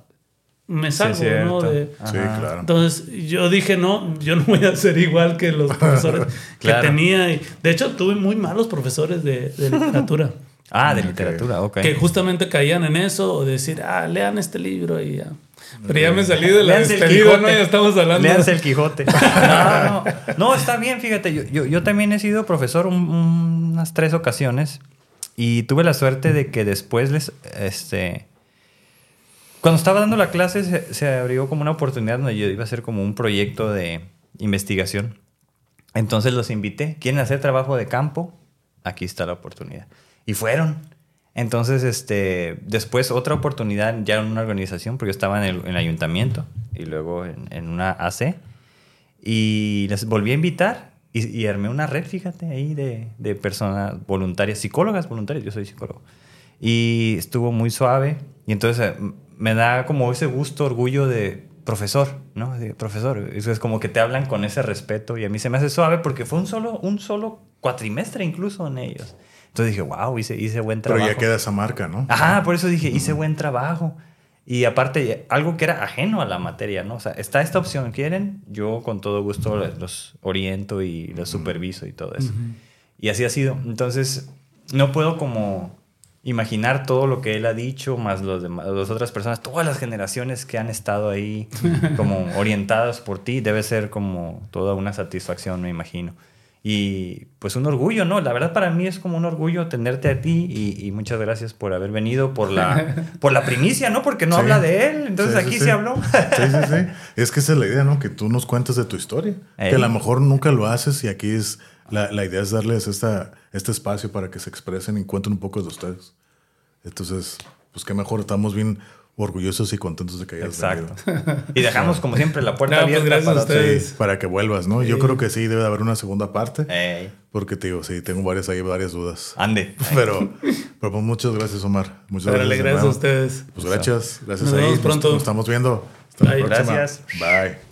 me salgo, ¿no? De, Sí, claro. entonces yo dije, no, yo no voy a ser igual que los profesores Claro. que tenía. Y, de hecho, tuve muy malos profesores de, de literatura Ah, de literatura, ok. que justamente caían en eso o decir, ah, lean este libro y ya. Pero ya me salí de la Léanse el despedida, ¿no? Ya estamos hablando. Léanse el Quijote. No, no, no, está bien, fíjate. Yo, yo, yo también he sido profesor un- un- unas tres ocasiones y tuve la suerte de que después les, este... Cuando estaba dando la clase se, se abrió como una oportunidad donde yo iba a hacer como un proyecto de investigación. Entonces los invité. ¿Quieren hacer trabajo de campo? Aquí está la oportunidad. Y fueron. Entonces, este, después otra oportunidad ya en una organización, porque yo estaba en el, en el ayuntamiento y luego en, una AC. Y les volví a invitar y, y armé una red, fíjate, ahí de, personas voluntarias, psicólogas voluntarias, yo soy psicólogo. Y estuvo muy suave. Y entonces eh, me da como ese gusto, orgullo de profesor, ¿no? De profesor. Eso es como que te hablan con ese respeto y a mí se me hace suave porque fue un solo, un solo cuatrimestre incluso en ellos. Entonces dije, wow, hice, hice buen Pero trabajo. ya queda esa marca, ¿no? Ajá, por eso dije, hice buen trabajo. Y aparte, algo que era ajeno a la materia, ¿no? O sea, está esta opción, ¿quieren? Yo con todo gusto los- los oriento y los superviso y todo eso. Y así ha sido. Entonces, no puedo como imaginar todo lo que él ha dicho, más los demás, las otras personas, todas las generaciones que han estado ahí como orientadas por ti, debe ser como toda una satisfacción, me imagino. Y pues un orgullo, ¿no? La verdad para mí es como un orgullo tenerte a ti y, y muchas gracias por haber venido, por la, por la primicia, ¿no? Porque no Sí. habla de él, entonces Sí, sí, aquí sí. se habló. Sí, sí, sí. Es que esa es la idea, ¿no? Que tú nos cuentes de tu historia. Ey. Que a lo mejor nunca lo haces y aquí es la, la idea es darles esta, este espacio para que se expresen y cuenten un poco de ustedes. Entonces, pues qué mejor, estamos bien orgullosos y contentos de que hayas Exacto. venido. Y dejamos como siempre la puerta No, pues, abierta a para ustedes. Sí, para que vuelvas, ¿no? Yo creo que sí, debe de haber una segunda parte. Ey, Porque te digo, sí, tengo varias ahí, varias dudas. ande. Pero, pero pues muchas gracias, Omar. Muchas gracias. gracias a ustedes. Pues gracias, gracias Nos ahí. vemos pronto. Nos estamos viendo. Hasta la Bye. próxima. Gracias. Bye.